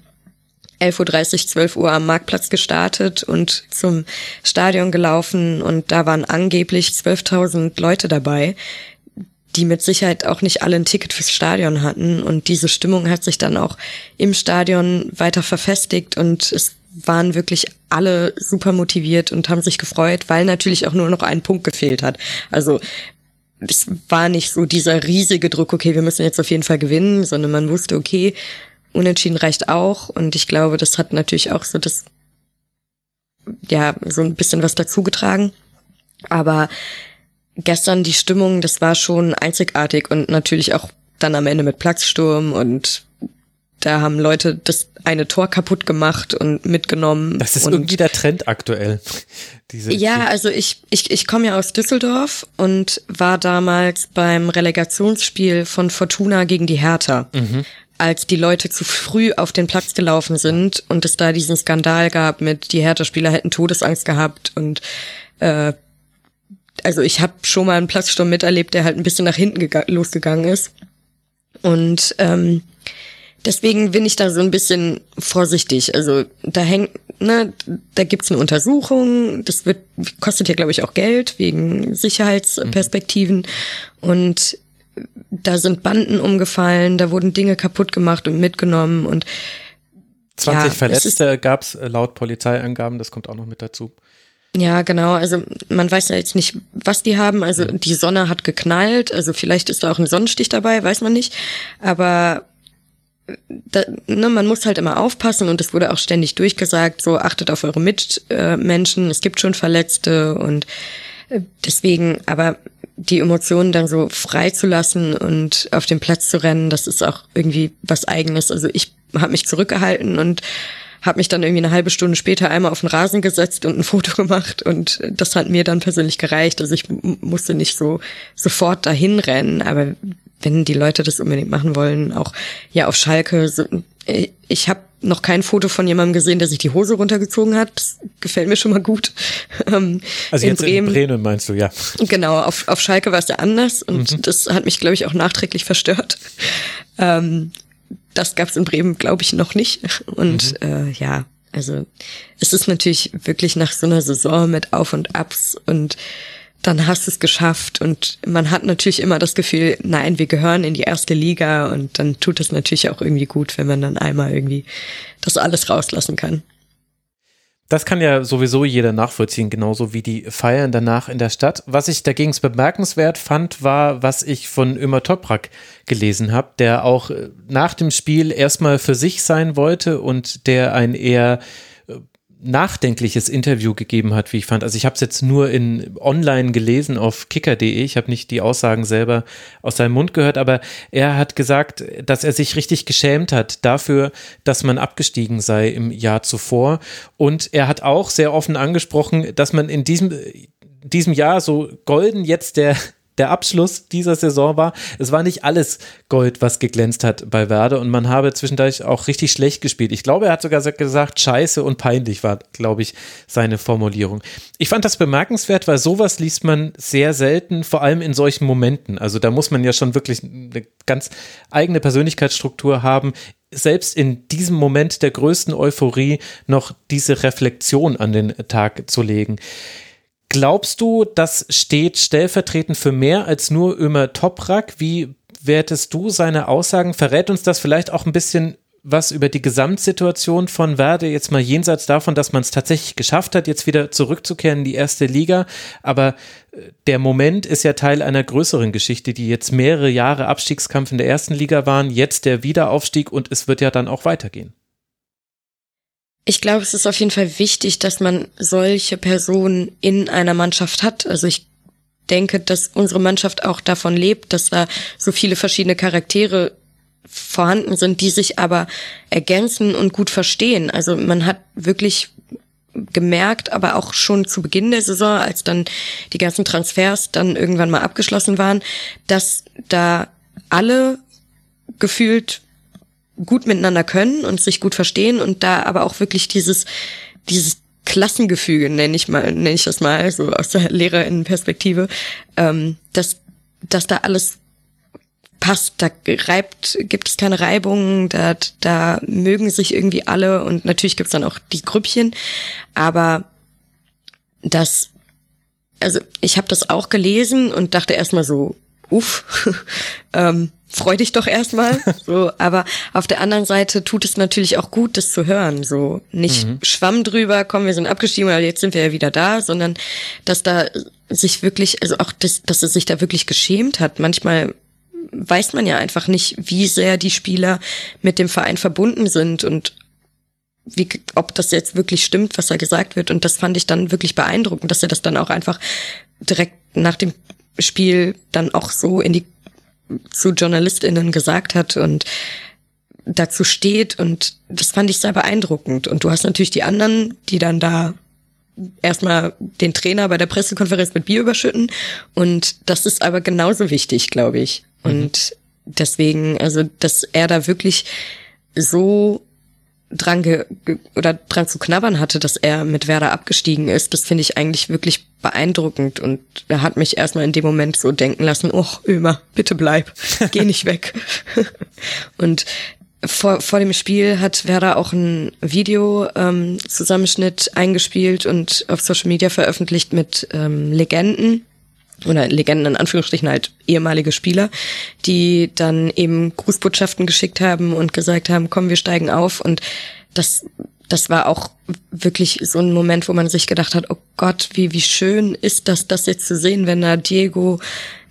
11.30 Uhr, 12 Uhr am Marktplatz gestartet und zum Stadion gelaufen und da waren angeblich 12.000 Leute dabei, die mit Sicherheit auch nicht alle ein Ticket fürs Stadion hatten und diese Stimmung hat sich dann auch im Stadion weiter verfestigt und es waren wirklich alle super motiviert und haben sich gefreut, weil natürlich auch nur noch ein Punkt gefehlt hat. Also es war nicht so dieser riesige Druck, okay, wir müssen jetzt auf jeden Fall gewinnen, sondern man wusste, okay, unentschieden reicht auch. Und ich glaube, das hat natürlich auch so das, ja, so ein bisschen was dazugetragen. Aber gestern die Stimmung, das war schon einzigartig und natürlich auch dann am Ende mit Platzsturm und da haben Leute das eine Tor kaputt gemacht und mitgenommen. Das ist irgendwie der Trend aktuell. [LAUGHS] Diese ja, also ich, ich, ich komme ja aus Düsseldorf und war damals beim Relegationsspiel von Fortuna gegen die Hertha. Mhm. Als die Leute zu früh auf den Platz gelaufen sind und es da diesen Skandal gab mit, die Hertha-Spieler hätten Todesangst gehabt und äh, also ich habe schon mal einen Platzsturm miterlebt, der halt ein bisschen nach hinten losgegangen ist. Und ähm, Deswegen bin ich da so ein bisschen vorsichtig. Also da hängt, ne, da gibt's eine Untersuchung, das wird, kostet ja, glaube ich, auch Geld wegen Sicherheitsperspektiven. Mhm. Und da sind Banden umgefallen, da wurden Dinge kaputt gemacht und mitgenommen und 20 ja, Verletzte gab's äh, laut Polizeiangaben, das kommt auch noch mit dazu. Ja, genau. Also man weiß ja jetzt nicht, was die haben. Also mhm. die Sonne hat geknallt. Also vielleicht ist da auch ein Sonnenstich dabei, weiß man nicht. Aber da, ne, man muss halt immer aufpassen und es wurde auch ständig durchgesagt, so achtet auf eure Mitmenschen, es gibt schon Verletzte und äh, deswegen, aber die Emotionen dann so frei zu lassen und auf den Platz zu rennen, das ist auch irgendwie was eigenes. Also ich habe mich zurückgehalten und habe mich dann irgendwie eine halbe Stunde später einmal auf den Rasen gesetzt und ein Foto gemacht und das hat mir dann persönlich gereicht. Also ich musste nicht so sofort dahin rennen, aber wenn die Leute das unbedingt machen wollen, auch ja auf Schalke. So, ich habe noch kein Foto von jemandem gesehen, der sich die Hose runtergezogen hat. Das gefällt mir schon mal gut. [LAUGHS] Ähm, also in jetzt Bremen, in Bremen meinst du, ja. Genau, auf, auf Schalke war es ja anders und mhm. das hat mich, glaube ich, auch nachträglich verstört. Ähm, das gab es in Bremen, glaube ich, noch nicht. Und mhm. äh, ja, also es ist natürlich wirklich nach so einer Saison mit Auf und Abs und dann hast du es geschafft und man hat natürlich immer das Gefühl, nein, wir gehören in die erste Liga und dann tut es natürlich auch irgendwie gut, wenn man dann einmal irgendwie das alles rauslassen kann. Das kann ja sowieso jeder nachvollziehen, genauso wie die Feiern danach in der Stadt. Was ich dagegen bemerkenswert fand, war, was ich von Ömer Toprak gelesen habe, der auch äh, nach dem Spiel erstmal für sich sein wollte und der ein eher nachdenkliches Interview gegeben hat, wie ich fand. Also ich habe es jetzt nur in online gelesen auf kicker.de. Ich habe nicht die Aussagen selber aus seinem Mund gehört, aber er hat gesagt, dass er sich richtig geschämt hat dafür, dass man abgestiegen sei im Jahr zuvor. Und er hat auch sehr offen angesprochen, dass man in diesem diesem Jahr so golden jetzt der der Abschluss dieser Saison war. Es war nicht alles Gold, was geglänzt hat bei Werder und man habe zwischendurch auch richtig schlecht gespielt. Ich glaube, er hat sogar gesagt, scheiße und peinlich war, glaube ich, seine Formulierung. Ich fand das bemerkenswert, weil sowas liest man sehr selten, vor allem in solchen Momenten. Also da muss man ja schon wirklich eine ganz eigene Persönlichkeitsstruktur haben, selbst in diesem Moment der größten Euphorie noch diese Reflexion an den Tag zu legen. Glaubst du, das steht stellvertretend für mehr als nur Ömer Toprak? Wie wertest du seine Aussagen? Verrät uns das vielleicht auch ein bisschen was über die Gesamtsituation von Werder, jetzt mal jenseits davon, dass man es tatsächlich geschafft hat, jetzt wieder zurückzukehren in die erste Liga. Aber äh, der Moment ist ja Teil einer größeren Geschichte, die jetzt mehrere Jahre Abstiegskampf in der ersten Liga waren, jetzt der Wiederaufstieg und es wird ja dann auch weitergehen. Ich glaube, es ist auf jeden Fall wichtig, dass man solche Personen in einer Mannschaft hat. Also ich denke, dass unsere Mannschaft auch davon lebt, dass da so viele verschiedene Charaktere vorhanden sind, die sich aber ergänzen und gut verstehen. Also man hat wirklich gemerkt, aber auch schon zu Beginn der Saison, als dann die ganzen Transfers dann irgendwann mal abgeschlossen waren, dass da alle gefühlt gut miteinander können und sich gut verstehen und da aber auch wirklich dieses, dieses Klassengefüge, nenne ich mal, nenne ich das mal, so aus der Lehrerinnenperspektive, ähm, dass, dass da alles passt, da reibt, gibt es keine Reibungen, da, da mögen sich irgendwie alle und natürlich gibt's dann auch die Grüppchen, aber das, also ich habe das auch gelesen und dachte erstmal so, uff, [LAUGHS] ähm, freu dich doch erstmal. [LAUGHS] So, aber auf der anderen Seite tut es natürlich auch gut, das zu hören. So nicht mhm. Schwamm drüber, komm, wir sind abgestiegen, aber jetzt sind wir ja wieder da, sondern dass da sich wirklich, also auch das, dass es sich da wirklich geschämt hat. Manchmal weiß man ja einfach nicht, wie sehr die Spieler mit dem Verein verbunden sind und wie, ob das jetzt wirklich stimmt, was da gesagt wird. Und das fand ich dann wirklich beeindruckend, dass er das dann auch einfach direkt nach dem Spiel dann auch so in die zu JournalistInnen gesagt hat und dazu steht und das fand ich sehr beeindruckend. Und du hast natürlich die anderen, die dann da erstmal den Trainer bei der Pressekonferenz mit Bier überschütten und das ist aber genauso wichtig, glaube ich. Mhm. Und deswegen, also, dass er da wirklich so dran ge oder dran zu knabbern hatte, dass er mit Werder abgestiegen ist, das finde ich eigentlich wirklich beeindruckend und er hat mich erstmal in dem Moment so denken lassen, oh, Ömer, bitte bleib, geh nicht weg. [LAUGHS] und vor, vor dem Spiel hat Werder auch ein Video-Zusammenschnitt ähm, eingespielt und auf Social Media veröffentlicht mit ähm, Legenden oder Legenden in Anführungsstrichen halt ehemalige Spieler, die dann eben Grußbotschaften geschickt haben und gesagt haben, komm, wir steigen auf. Und das das war auch wirklich so ein Moment, wo man sich gedacht hat, oh Gott, wie, wie schön ist das, das jetzt zu sehen, wenn da Diego,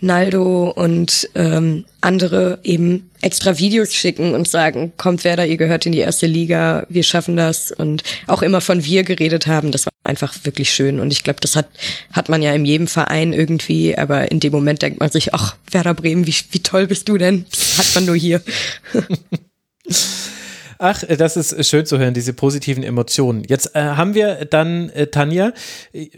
Naldo und ähm, andere eben extra Videos schicken und sagen, kommt wer da, ihr gehört in die erste Liga, wir schaffen das und auch immer von wir geredet haben, das war einfach wirklich schön und ich glaube, das hat, hat man ja in jedem Verein irgendwie, aber in dem Moment denkt man sich, ach, Werder Bremen, wie, wie toll bist du denn? Hat man nur hier. [LAUGHS] Ach, das ist schön zu hören, diese positiven Emotionen. Jetzt äh, haben wir dann, äh, Tanja,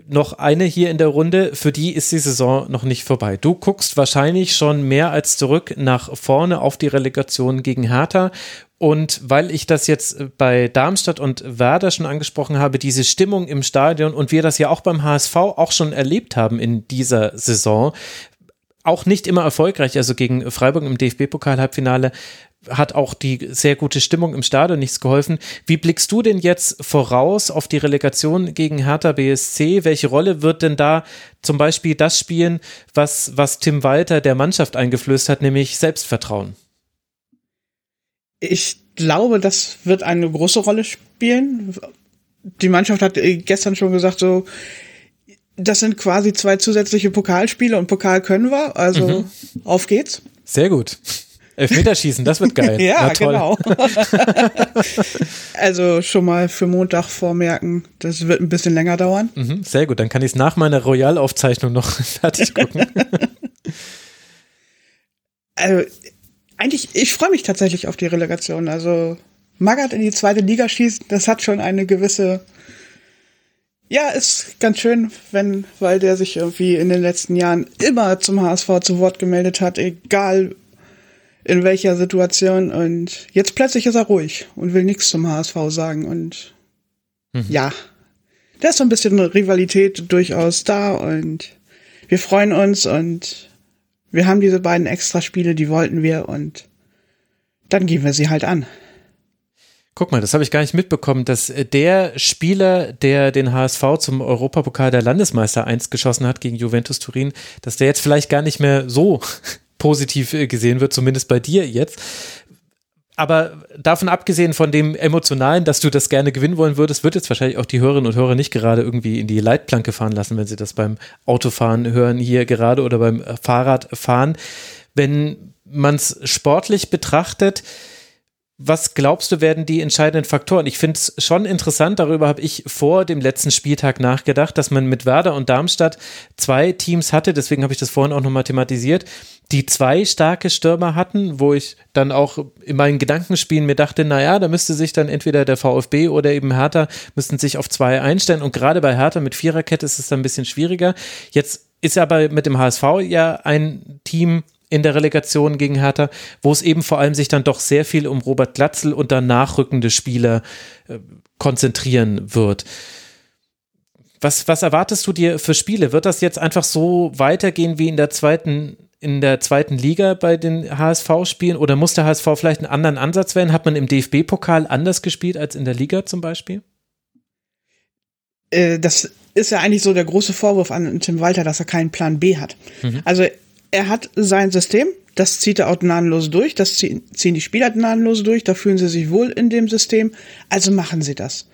noch eine hier in der Runde, für die ist die Saison noch nicht vorbei. Du guckst wahrscheinlich schon mehr als zurück nach vorne auf die Relegation gegen Hertha und weil ich das jetzt bei Darmstadt und Werder schon angesprochen habe, diese Stimmung im Stadion und wir das ja auch beim HSV auch schon erlebt haben in dieser Saison, auch nicht immer erfolgreich, also gegen Freiburg im DFB-Pokal-Halbfinale hat auch die sehr gute Stimmung im Stadion nichts geholfen. Wie blickst du denn jetzt voraus auf die Relegation gegen Hertha BSC? Welche Rolle wird denn da zum Beispiel das spielen, was, was Tim Walter der Mannschaft eingeflößt hat, nämlich Selbstvertrauen? Ich glaube, das wird eine große Rolle spielen. Die Mannschaft hat gestern schon gesagt, so, das sind quasi zwei zusätzliche Pokalspiele und Pokal können wir, also mhm. auf geht's. Sehr gut. Elfmeterschießen, das wird geil. [LAUGHS] ja, genau. [LAUGHS] also schon mal für Montag vormerken, das wird ein bisschen länger dauern. Mhm, sehr gut, dann kann ich es nach meiner Royal-Aufzeichnung noch [LAUGHS] fertig gucken. also, eigentlich, ich freue mich tatsächlich auf die Relegation. Also, Magath in die zweite Liga schießen, das hat schon eine gewisse Ja, ist ganz schön, wenn, weil der sich irgendwie in den letzten Jahren immer zum HSV zu Wort gemeldet hat, egal in welcher Situation. Und jetzt plötzlich ist er ruhig und will nichts zum HSV sagen. Und mhm. ja, da ist so ein bisschen Rivalität durchaus da und wir freuen uns und wir haben diese beiden Extraspiele, die wollten wir und dann gehen wir sie halt an. Guck mal, das habe ich gar nicht mitbekommen, dass der Spieler, der den HSV zum Europapokal der Landesmeister 1 geschossen hat gegen Juventus Turin, dass der jetzt vielleicht gar nicht mehr so positiv äh, gesehen wird, zumindest bei dir jetzt. Aber davon abgesehen von dem Emotionalen, dass du das gerne gewinnen wollen würdest, wird jetzt wahrscheinlich auch die Hörerinnen und Hörer nicht gerade irgendwie in die Leitplanke fahren lassen, wenn sie das beim Autofahren hören hier gerade oder beim äh, Fahrradfahren. Wenn man es sportlich betrachtet, was glaubst du, werden die entscheidenden Faktoren? Ich finde es schon interessant, darüber habe ich vor dem letzten Spieltag nachgedacht, dass man mit Werder und Darmstadt zwei Teams hatte, deswegen habe ich das vorhin auch nochmal thematisiert, die zwei starke Stürmer hatten, wo ich dann auch in meinen Gedankenspielen mir dachte, naja, da müsste sich dann entweder der VfB oder eben Hertha müssten sich auf zwei einstellen und gerade bei Hertha mit Viererkette ist es dann ein bisschen schwieriger. Jetzt ist aber mit dem HSV ja ein Team, in der Relegation gegen Hertha, wo es eben vor allem sich dann doch sehr viel um Robert Glatzel und dann nachrückende Spieler äh, konzentrieren wird. Was, was erwartest du dir für Spiele? Wird das jetzt einfach so weitergehen wie in der zweiten in der zweiten Liga bei den HSV-Spielen oder muss der HSV vielleicht einen anderen Ansatz wählen? Hat man im DFB-Pokal anders gespielt als in der Liga zum Beispiel? Äh, das ist ja eigentlich so der große Vorwurf an Tim Walter, dass er keinen Plan B hat. Mhm. Also er hat sein System, das zieht er auch gnadenlos durch, das ziehen die Spieler gnadenlos durch, da fühlen sie sich wohl in dem System, also machen sie das.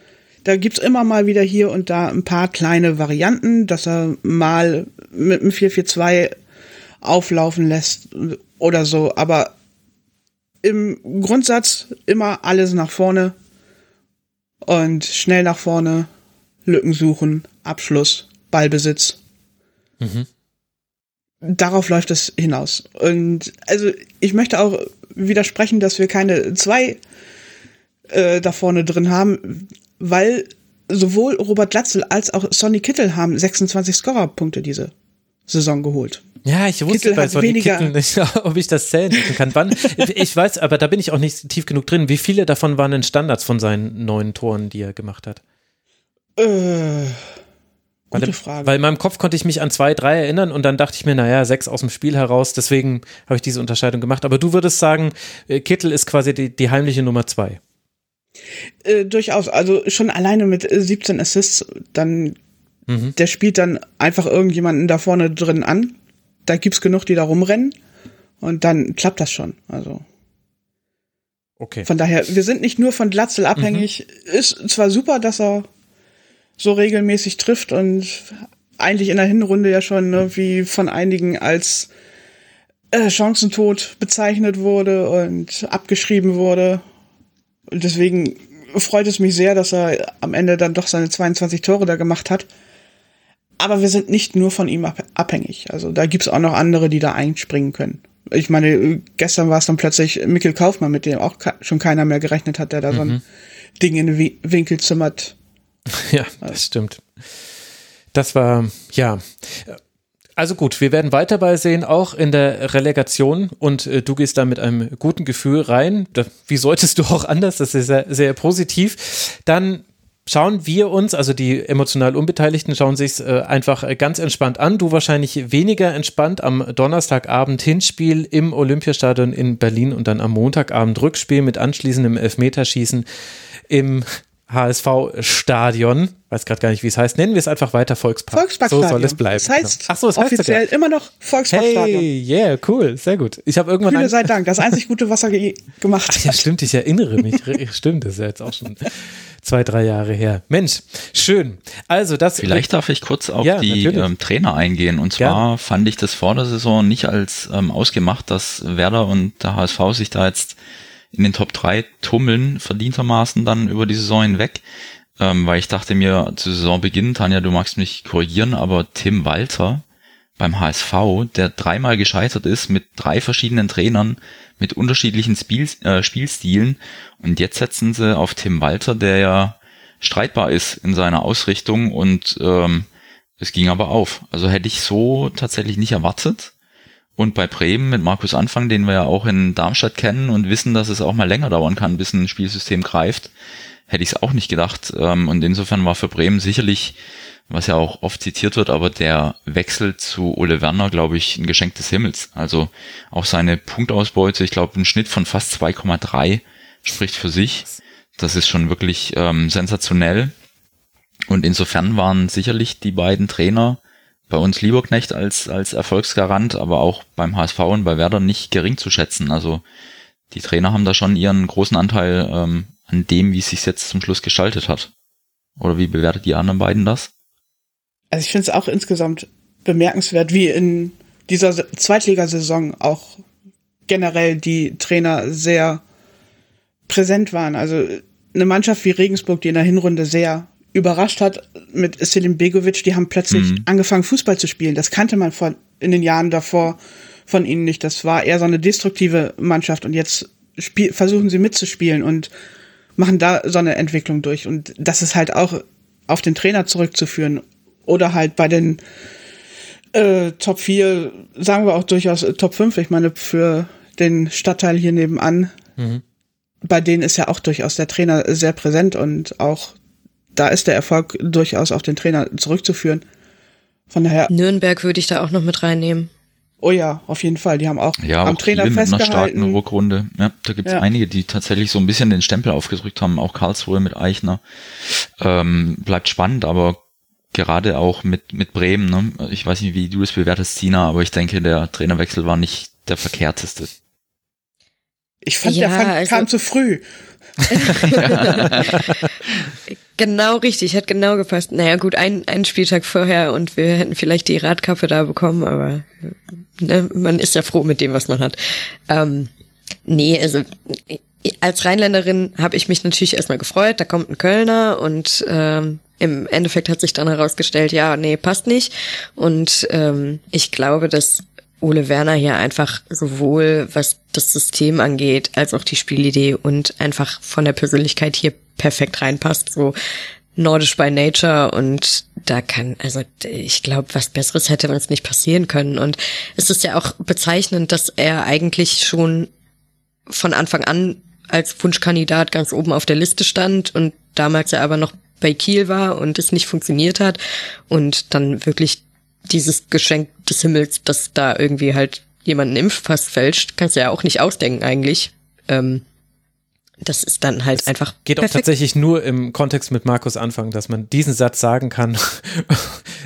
Da gibt's immer mal wieder hier und da ein paar kleine Varianten, dass er mal mit einem 442 auflaufen lässt oder so, aber im Grundsatz immer alles nach vorne und schnell nach vorne, Lücken suchen, Abschluss, Ballbesitz. Mhm darauf läuft es hinaus. Und also ich möchte auch widersprechen, dass wir keine zwei äh, da vorne drin haben, weil sowohl Robert Glatzel als auch Sonny Kittel haben 26 Scorerpunkte diese Saison geholt. Ja, ich wusste Kittel bei Sonny Kittel nicht, [LAUGHS] ob ich das zählen kann. Wann? Ich weiß, aber da bin ich auch nicht tief genug drin. Wie viele davon waren denn Standards von seinen neuen Toren, die er gemacht hat? Äh Gute weil, Frage. Weil in meinem Kopf konnte ich mich an zwei, drei erinnern und dann dachte ich mir, naja, sechs aus dem Spiel heraus, deswegen habe ich diese Unterscheidung gemacht. Aber du würdest sagen, äh, Kittel ist quasi die, die heimliche Nummer zwei. Äh, durchaus, also schon alleine mit 17 Assists, dann mhm. der spielt dann einfach irgendjemanden da vorne drin an. Da gibt's genug, die da rumrennen und dann klappt das schon. Also Okay. Von daher, wir sind nicht nur von Glatzel abhängig. Mhm. Ist zwar super, dass er so regelmäßig trifft und eigentlich in der Hinrunde ja schon irgendwie von einigen als äh, Chancentod bezeichnet wurde und abgeschrieben wurde. Und deswegen freut es mich sehr, dass er am Ende dann doch seine 22 Tore da gemacht hat. Aber wir sind nicht nur von ihm abhängig. Also da gibt's auch noch andere, die da einspringen können. Ich meine, gestern war es dann plötzlich Mikkel Kaufmann, mit dem auch schon keiner mehr gerechnet hat, der da mhm. so ein mhm. Ding in den Winkel zimmert. [LAUGHS] Ja, das stimmt. Das war, ja. Also gut, wir werden weiter bei sehen, auch in der Relegation und äh, du gehst da mit einem guten Gefühl rein. Da, wie solltest du auch anders? Das ist sehr, sehr positiv. Dann schauen wir uns, also die emotional Unbeteiligten, schauen sich äh, einfach ganz entspannt an. Du wahrscheinlich weniger entspannt am Donnerstagabend Hinspiel im Olympiastadion in Berlin und dann am Montagabend Rückspiel mit anschließendem Elfmeterschießen im HSV-Stadion, weiß gerade gar nicht, wie es heißt, nennen wir es einfach weiter Volkspark. Volksparkstadion. So soll es bleiben. Das heißt Ach so, es offiziell heißt immer noch Volksparkstadion. Hey, yeah, cool, sehr gut. Ich habe irgendwann Kühle sei Dank, das einzig gute Wasser ge gemacht. Ach, ja, stimmt, ich erinnere mich. [LAUGHS] stimmt, das ist ja jetzt auch schon zwei, drei Jahre her. Mensch, schön. Also das. Vielleicht darf ich kurz auf ja, die ähm, Trainer eingehen. Und zwar Gerne. fand ich das vor der Saison nicht als ähm, ausgemacht, dass Werder und der HSV sich da jetzt in den Top 3 tummeln, verdientermaßen dann über die Saison hinweg. Ähm, weil ich dachte mir zu Saisonbeginn, Tanja, du magst mich korrigieren, aber Tim Walter beim HSV, der dreimal gescheitert ist mit drei verschiedenen Trainern, mit unterschiedlichen Spiel, äh, Spielstilen und jetzt setzen sie auf Tim Walter, der ja streitbar ist in seiner Ausrichtung und ähm, es ging aber auf. Also hätte ich so tatsächlich nicht erwartet. Und bei Bremen mit Markus Anfang, den wir ja auch in Darmstadt kennen und wissen, dass es auch mal länger dauern kann, bis ein Spielsystem greift, hätte ich es auch nicht gedacht. Ähm, und insofern war für Bremen sicherlich, was ja auch oft zitiert wird, aber der Wechsel zu Ole Werner, glaube ich, ein Geschenk des Himmels. Also auch seine Punktausbeute, ich glaube, ein Schnitt von fast 2,3 spricht für sich. Das ist schon wirklich ähm, sensationell. Und insofern waren sicherlich die beiden Trainer bei uns Lieberknecht als, als Erfolgsgarant, aber auch beim HSV und bei Werder nicht gering zu schätzen. Also die Trainer haben da schon ihren großen Anteil ähm, an dem, wie es sich jetzt zum Schluss gestaltet hat. Oder wie bewertet die anderen beiden das? Also ich finde es auch insgesamt bemerkenswert, wie in dieser Zweitligasaison auch generell die Trainer sehr präsent waren. Also eine Mannschaft wie Regensburg, die in der Hinrunde sehr überrascht hat mit Selim Begovic, die haben plötzlich mhm. angefangen Fußball zu spielen. Das kannte man von in den Jahren davor von ihnen nicht. Das war eher so eine destruktive Mannschaft und jetzt spiel, versuchen sie mitzuspielen und machen da so eine Entwicklung durch. Und das ist halt auch auf den Trainer zurückzuführen. Oder halt bei den äh, Top 4, sagen wir auch durchaus äh, Top 5. Ich meine, für den Stadtteil hier nebenan, mhm. bei denen ist ja auch durchaus der Trainer sehr präsent und auch da ist der Erfolg durchaus auf den Trainer zurückzuführen. Von daher. Nürnberg würde ich da auch noch mit reinnehmen. Oh ja, auf jeden Fall. Die haben auch ja, am auch Trainer festgehalten. Mit einer starken Rückrunde. Ja, da gibt es ja. einige, die tatsächlich so ein bisschen den Stempel aufgedrückt haben. Auch Karlsruhe mit Eichner. Ähm, bleibt spannend, aber gerade auch mit, mit Bremen. Ne? Ich weiß nicht, wie du das bewertest, Tina, aber ich denke, der Trainerwechsel war nicht der verkehrteste. Ich fand, ja, der fand, also kam zu früh. [LAUGHS] [LAUGHS] genau richtig, hat genau gepasst. Naja, gut, ein, ein Spieltag vorher und wir hätten vielleicht die Radkappe da bekommen, aber ne, man ist ja froh mit dem, was man hat. Ähm, nee, also als Rheinländerin habe ich mich natürlich erstmal gefreut, da kommt ein Kölner und ähm, im Endeffekt hat sich dann herausgestellt, ja, nee, passt nicht. Und ähm, ich glaube, dass Ole Werner hier einfach sowohl was das System angeht, als auch die Spielidee und einfach von der Persönlichkeit hier perfekt reinpasst. So nordisch by nature und da kann, also ich glaube, was Besseres hätte uns nicht passieren können. Und es ist ja auch bezeichnend, dass er eigentlich schon von Anfang an als Wunschkandidat ganz oben auf der Liste stand und damals er aber noch bei Kiel war und es nicht funktioniert hat und dann wirklich dieses Geschenk des Himmels, dass da irgendwie halt jemand einen Impfpass fälscht, kannst du ja auch nicht ausdenken eigentlich. Ähm, das ist dann halt das einfach. Geht perfekt. auch tatsächlich nur im Kontext mit Markus anfangen, dass man diesen Satz sagen kann. [LAUGHS]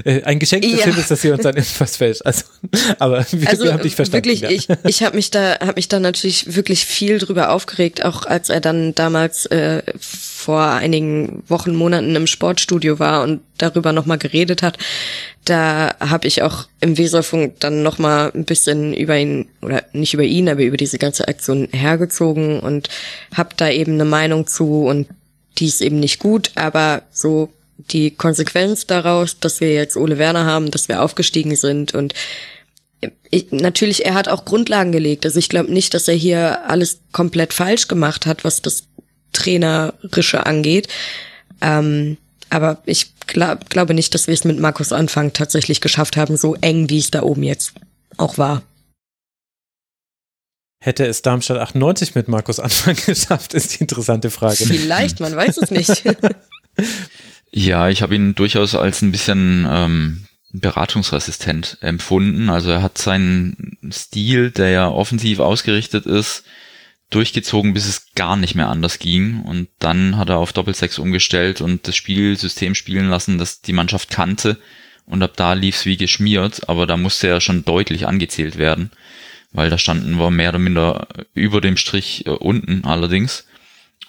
Äh, ein Geschenk des ja. Himmels, dass hier uns ein Impfpass [LAUGHS] fällt. Also, aber wir, also, wir haben dich verstanden. Wirklich, ja. ich, ich habe mich da, habe mich da natürlich wirklich viel drüber aufgeregt, auch als er dann damals äh, vor einigen Wochen, Monaten im Sportstudio war und darüber nochmal geredet hat, da habe ich auch im Weserfunk dann nochmal ein bisschen über ihn, oder nicht über ihn, aber über diese ganze Aktion hergezogen und habe da eben eine Meinung zu und die ist eben nicht gut, aber so die Konsequenz daraus, dass wir jetzt Ole Werner haben, dass wir aufgestiegen sind und ich, natürlich, er hat auch Grundlagen gelegt. Also ich glaube nicht, dass er hier alles komplett falsch gemacht hat, was das Trainerische angeht. Ähm, aber ich glaub, glaube nicht, dass wir es mit Markus Anfang tatsächlich geschafft haben, so eng wie es da oben jetzt auch war. Hätte es Darmstadt 98 mit Markus Anfang [LAUGHS] geschafft, ist die interessante Frage. Vielleicht, man weiß es nicht. [LAUGHS] ja, ich habe ihn durchaus als ein bisschen ähm, beratungsresistent empfunden. Also er hat seinen Stil, der ja offensiv ausgerichtet ist, durchgezogen, bis es gar nicht mehr anders ging. Und dann hat er auf Doppelsechs umgestellt und das Spielsystem spielen lassen, das die Mannschaft kannte. Und ab da lief es wie geschmiert, aber da musste er schon deutlich angezählt werden, weil da standen wir mehr oder minder über dem Strich äh, unten allerdings.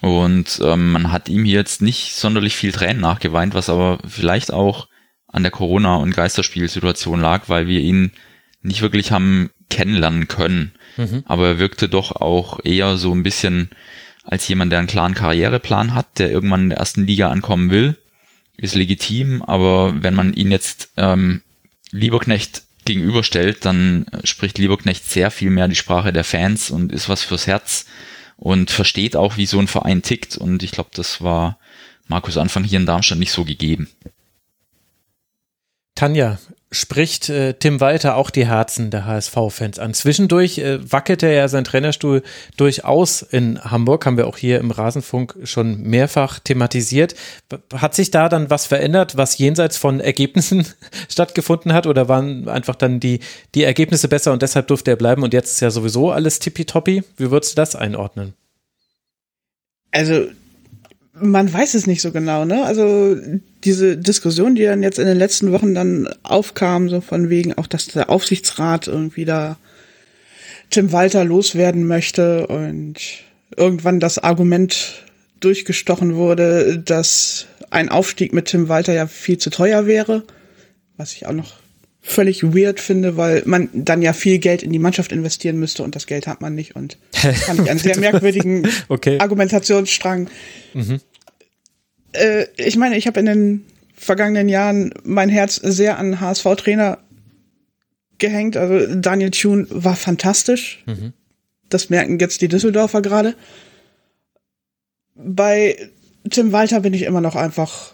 Und ähm, man hat ihm jetzt nicht sonderlich viel Tränen nachgeweint, was aber vielleicht auch an der Corona- und Geisterspielsituation lag, weil wir ihn nicht wirklich haben kennenlernen können. Mhm. Aber er wirkte doch auch eher so ein bisschen als jemand, der einen klaren Karriereplan hat, der irgendwann in der ersten Liga ankommen will. Ist legitim, aber wenn man ihn jetzt ähm, Lieberknecht gegenüberstellt, dann spricht Lieberknecht sehr viel mehr die Sprache der Fans und ist was fürs Herz und versteht auch, wie so ein Verein tickt. Und ich glaube, das war Markus Anfang hier in Darmstadt nicht so gegeben. Tanja, spricht äh, Tim Walter auch die Herzen der HSV-Fans an. Zwischendurch äh, wackelte er sein Trainerstuhl durchaus in Hamburg, haben wir auch hier im Rasenfunk schon mehrfach thematisiert. Hat sich da dann was verändert, was jenseits von Ergebnissen [LAUGHS] stattgefunden hat oder waren einfach dann die, die Ergebnisse besser und deshalb durfte er bleiben und jetzt ist ja sowieso alles tippitoppi? Wie würdest du das einordnen? Also man weiß es nicht so genau, ne? Also diese Diskussion, die dann jetzt in den letzten Wochen dann aufkam, so von wegen auch, dass der Aufsichtsrat irgendwie da Tim Walter loswerden möchte und irgendwann das Argument durchgestochen wurde, dass ein Aufstieg mit Tim Walter ja viel zu teuer wäre, was ich auch noch völlig weird finde, weil man dann ja viel Geld in die Mannschaft investieren müsste und das Geld hat man nicht und fand ich einen [LAUGHS] sehr merkwürdigen okay. Argumentationsstrang. Mhm äh, ich meine, ich habe in den vergangenen Jahren mein Herz sehr an HSV-Trainer gehängt. Also Daniel Thune war fantastisch. Mhm. Das merken jetzt die Düsseldorfer gerade. Bei Tim Walter bin ich immer noch einfach.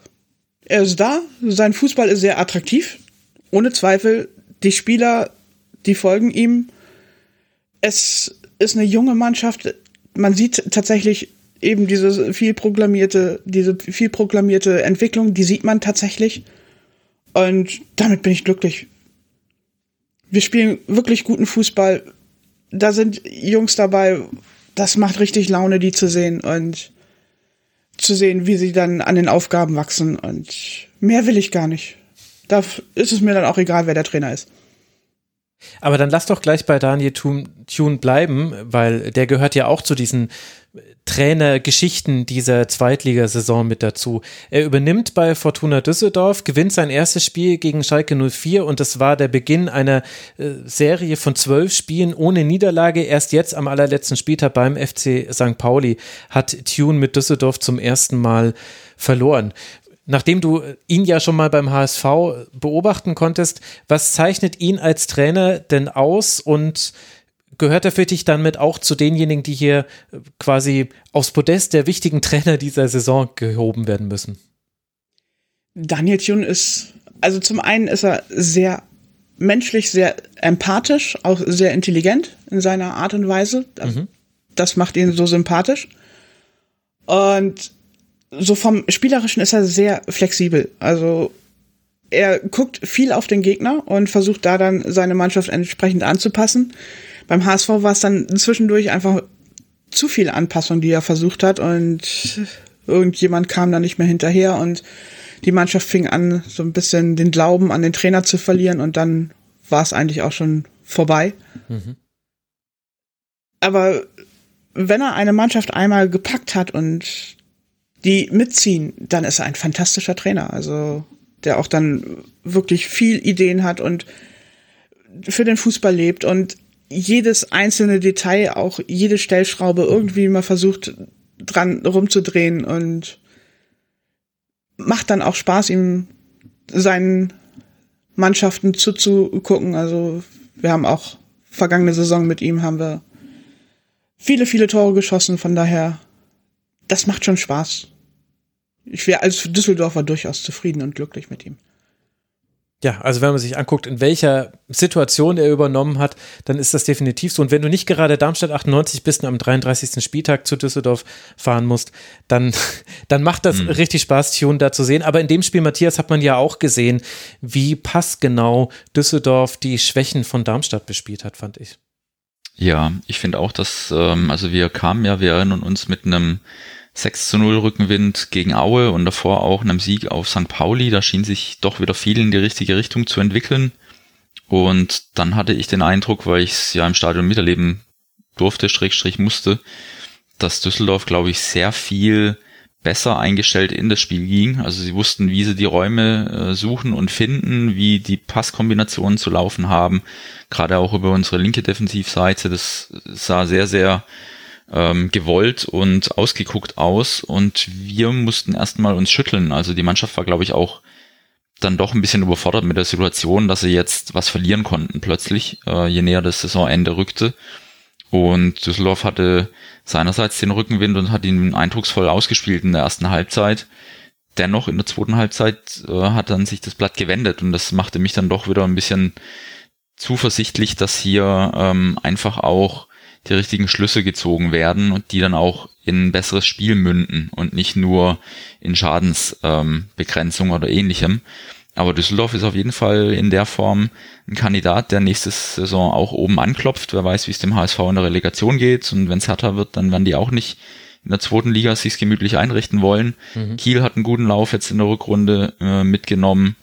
Er ist da, sein Fußball ist sehr attraktiv, ohne Zweifel. Die Spieler, die folgen ihm. Es ist eine junge Mannschaft. Man sieht tatsächlich eben diese viel proklamierte, diese viel proklamierte Entwicklung, die sieht man tatsächlich. Und damit bin ich glücklich. Wir spielen wirklich guten Fußball. Da sind Jungs dabei. Das macht richtig Laune, die zu sehen und zu sehen, wie sie dann an den Aufgaben wachsen. Und mehr will ich gar nicht. Da ist es mir dann auch egal, wer der Trainer ist. Aber dann lass doch gleich bei Daniel Thune bleiben, weil der gehört ja auch zu diesen Trainergeschichten dieser Zweitligasaison mit dazu. Er übernimmt bei Fortuna Düsseldorf, gewinnt sein erstes Spiel gegen Schalke 04 und das war der Beginn einer äh, Serie von zwölf Spielen ohne Niederlage. Erst jetzt am allerletzten Spieltag beim FC St. Pauli hat Tune mit Düsseldorf zum ersten Mal verloren. Nachdem du ihn ja schon mal beim HSV beobachten konntest, was zeichnet ihn als Trainer denn aus und gehört er für dich dann mit auch zu denjenigen, die hier äh, quasi aufs Podest der wichtigen Trainer dieser Saison gehoben werden müssen? Daniel Thune ist, also zum einen ist er sehr menschlich, sehr empathisch, auch sehr intelligent in seiner Art und Weise. Mhm. Das macht ihn so sympathisch. Und so vom Spielerischen ist er sehr flexibel. Also er guckt viel auf den Gegner und versucht da dann seine Mannschaft entsprechend anzupassen. Beim HSV war es dann zwischendurch einfach zu viel Anpassung, die er versucht hat und irgendjemand kam da nicht mehr hinterher und die Mannschaft fing an, so ein bisschen den Glauben an den Trainer zu verlieren und dann war es eigentlich auch schon vorbei. Mhm. Aber wenn er eine Mannschaft einmal gepackt hat und die mitziehen, dann ist er ein fantastischer Trainer. Also der auch dann wirklich viel Ideen hat und für den Fußball lebt und jedes einzelne Detail, auch jede Stellschraube irgendwie mal versucht dran rumzudrehen und macht dann auch Spaß, ihm seinen Mannschaften zuzugucken. Also wir haben auch vergangene Saison mit ihm haben wir viele, viele Tore geschossen. Von daher, das macht schon Spaß. Ich wäre als Düsseldorfer durchaus zufrieden und glücklich mit ihm. Ja, also wenn man sich anguckt, in welcher Situation er übernommen hat, dann ist das definitiv so. Und wenn du nicht gerade Darmstadt 98 bist und am 33. Spieltag zu Düsseldorf fahren musst, dann, [LAUGHS] dann macht das mhm. richtig Spaß, Tune da zu sehen. Aber in dem Spiel, Matthias, hat man ja auch gesehen, wie passgenau Düsseldorf die Schwächen von Darmstadt bespielt hat, fand ich. Ja, ich finde auch, dass, ähm, also wir kamen ja, wir erinnern uns mit einem 6 zu 0 Rückenwind gegen Aue und davor auch einem Sieg auf St. Pauli. Da schien sich doch wieder viel in die richtige Richtung zu entwickeln. Und dann hatte ich den Eindruck, weil ich es ja im Stadion miterleben durfte, Schrägstrich musste, dass Düsseldorf, glaube ich, sehr viel besser eingestellt in das Spiel ging. Also sie wussten, wie sie die Räume äh, suchen und finden, wie die Passkombinationen zu laufen haben. Gerade auch über unsere linke Defensivseite. Das sah sehr, sehr ähm, gewollt und ausgeguckt aus und wir mussten erstmal uns schütteln. Also die Mannschaft war, glaube ich, auch dann doch ein bisschen überfordert mit der Situation, dass sie jetzt was verlieren konnten plötzlich, äh, je näher das Saisonende rückte. Und Düsseldorf hatte seinerseits den Rückenwind und hat ihn eindrucksvoll ausgespielt in der ersten Halbzeit. dennoch in der zweiten Halbzeit äh, hat dann sich das Blatt gewendet und das machte mich dann doch wieder ein bisschen zuversichtlich, dass hier ähm, einfach auch die richtigen Schlüsse gezogen werden und die dann auch in ein besseres Spiel münden und nicht nur in Schadensbegrenzung ähm, oder ähnlichem. Aber Düsseldorf ist auf jeden Fall in der Form ein Kandidat, der nächste Saison auch oben anklopft. Wer weiß, wie es dem HSV in der Relegation geht. Und wenn es härter wird, dann werden die auch nicht in der zweiten Liga sich gemütlich einrichten wollen. Mhm. Kiel hat einen guten Lauf jetzt in der Rückrunde äh, mitgenommen.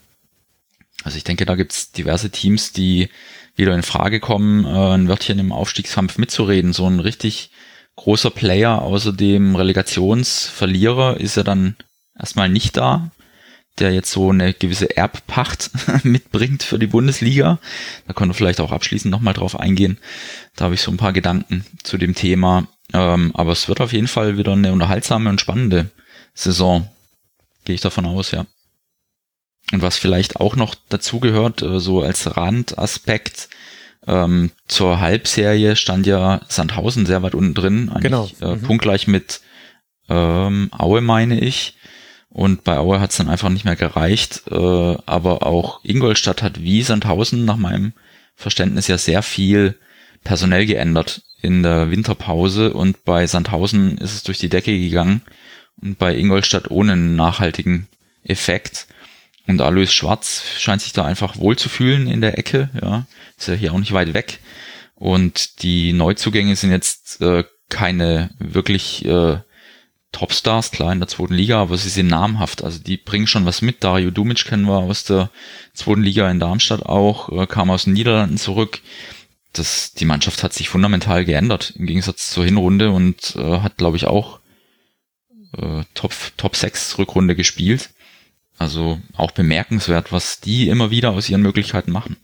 Also ich denke, da gibt's diverse Teams, die wieder in Frage kommen, äh, ein Wörtchen im Aufstiegskampf mitzureden. So ein richtig großer Player außer dem Relegationsverlierer ist er dann erstmal nicht da, der jetzt so eine gewisse Erbpacht [LAUGHS] mitbringt für die Bundesliga. Da können wir vielleicht auch abschließend nochmal drauf eingehen. Da habe ich so ein paar Gedanken zu dem Thema. Ähm, aber es wird auf jeden Fall wieder eine unterhaltsame und spannende Saison. Gehe ich davon aus, ja. Und was vielleicht auch noch dazu gehört, äh, so als Randaspekt, ähm, zur Halbserie stand ja Sandhausen sehr weit unten drin, eigentlich genau. äh, mhm. punktgleich mit ähm, Aue, meine ich. Und bei Aue hat es dann einfach nicht mehr gereicht. Äh, aber auch Ingolstadt hat wie Sandhausen nach meinem Verständnis ja sehr viel personell geändert in der Winterpause. Und bei Sandhausen ist es durch die Decke gegangen und bei Ingolstadt ohne einen nachhaltigen Effekt. Und Alois Schwarz scheint sich da einfach wohl zu fühlen in der Ecke, ja. Ist ja hier auch nicht weit weg. Und die Neuzugänge sind jetzt äh, keine wirklich äh, Topstars, klar in der zweiten Liga, aber sie sind namhaft. Also die bringen schon was mit. Dario Dumic kennen wir aus der zweiten Liga in Darmstadt auch, äh, kam aus den Niederlanden zurück. Das, die Mannschaft hat sich fundamental geändert im Gegensatz zur Hinrunde und äh, hat, glaube ich, auch äh, Top, Top 6 Rückrunde gespielt. Also auch bemerkenswert, was die immer wieder aus ihren Möglichkeiten machen.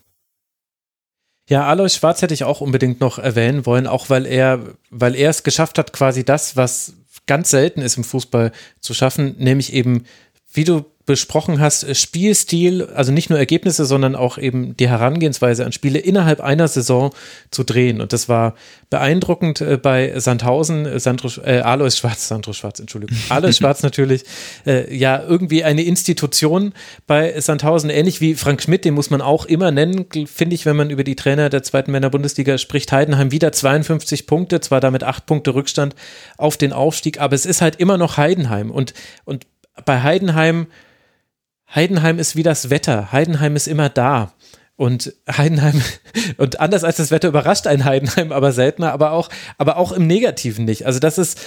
Ja, Alois Schwarz hätte ich auch unbedingt noch erwähnen wollen, auch weil er, weil er es geschafft hat, quasi das, was ganz selten ist im Fußball zu schaffen, nämlich eben, wie du besprochen hast, Spielstil, also nicht nur Ergebnisse, sondern auch eben die Herangehensweise an Spiele innerhalb einer Saison zu drehen. Und das war beeindruckend äh, bei Sandhausen, äh, Sandro, äh, Alois Schwarz, Sandro Schwarz, Entschuldigung, [LAUGHS] Alois Schwarz natürlich, äh, ja, irgendwie eine Institution bei Sandhausen, ähnlich wie Frank Schmidt, den muss man auch immer nennen, finde ich, wenn man über die Trainer der zweiten Männer-Bundesliga spricht. Heidenheim wieder 52 Punkte, zwar damit acht Punkte Rückstand auf den Aufstieg, aber es ist halt immer noch Heidenheim und, und bei Heidenheim Heidenheim ist wie das Wetter. Heidenheim ist immer da. Und Heidenheim, [LAUGHS] und anders als das Wetter überrascht ein Heidenheim, aber seltener, aber auch, aber auch im Negativen nicht. Also das ist,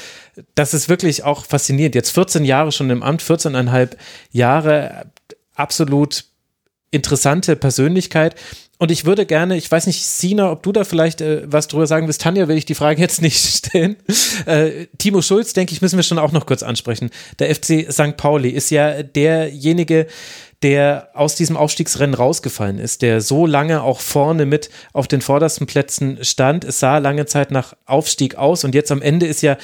das ist wirklich auch faszinierend. Jetzt 14 Jahre schon im Amt, 14,5 Jahre, absolut interessante Persönlichkeit. Und ich würde gerne, ich weiß nicht, Sina, ob du da vielleicht äh, was drüber sagen willst. Tanja will ich die Frage jetzt [LAUGHS] nicht stellen. Äh, Timo Schulz, denke ich, müssen wir schon auch noch kurz ansprechen. Der FC St. Pauli ist ja derjenige, der aus diesem Aufstiegsrennen rausgefallen ist, der so lange auch vorne mit auf den vordersten Plätzen stand. Es sah lange Zeit nach Aufstieg aus und jetzt am Ende ist ja,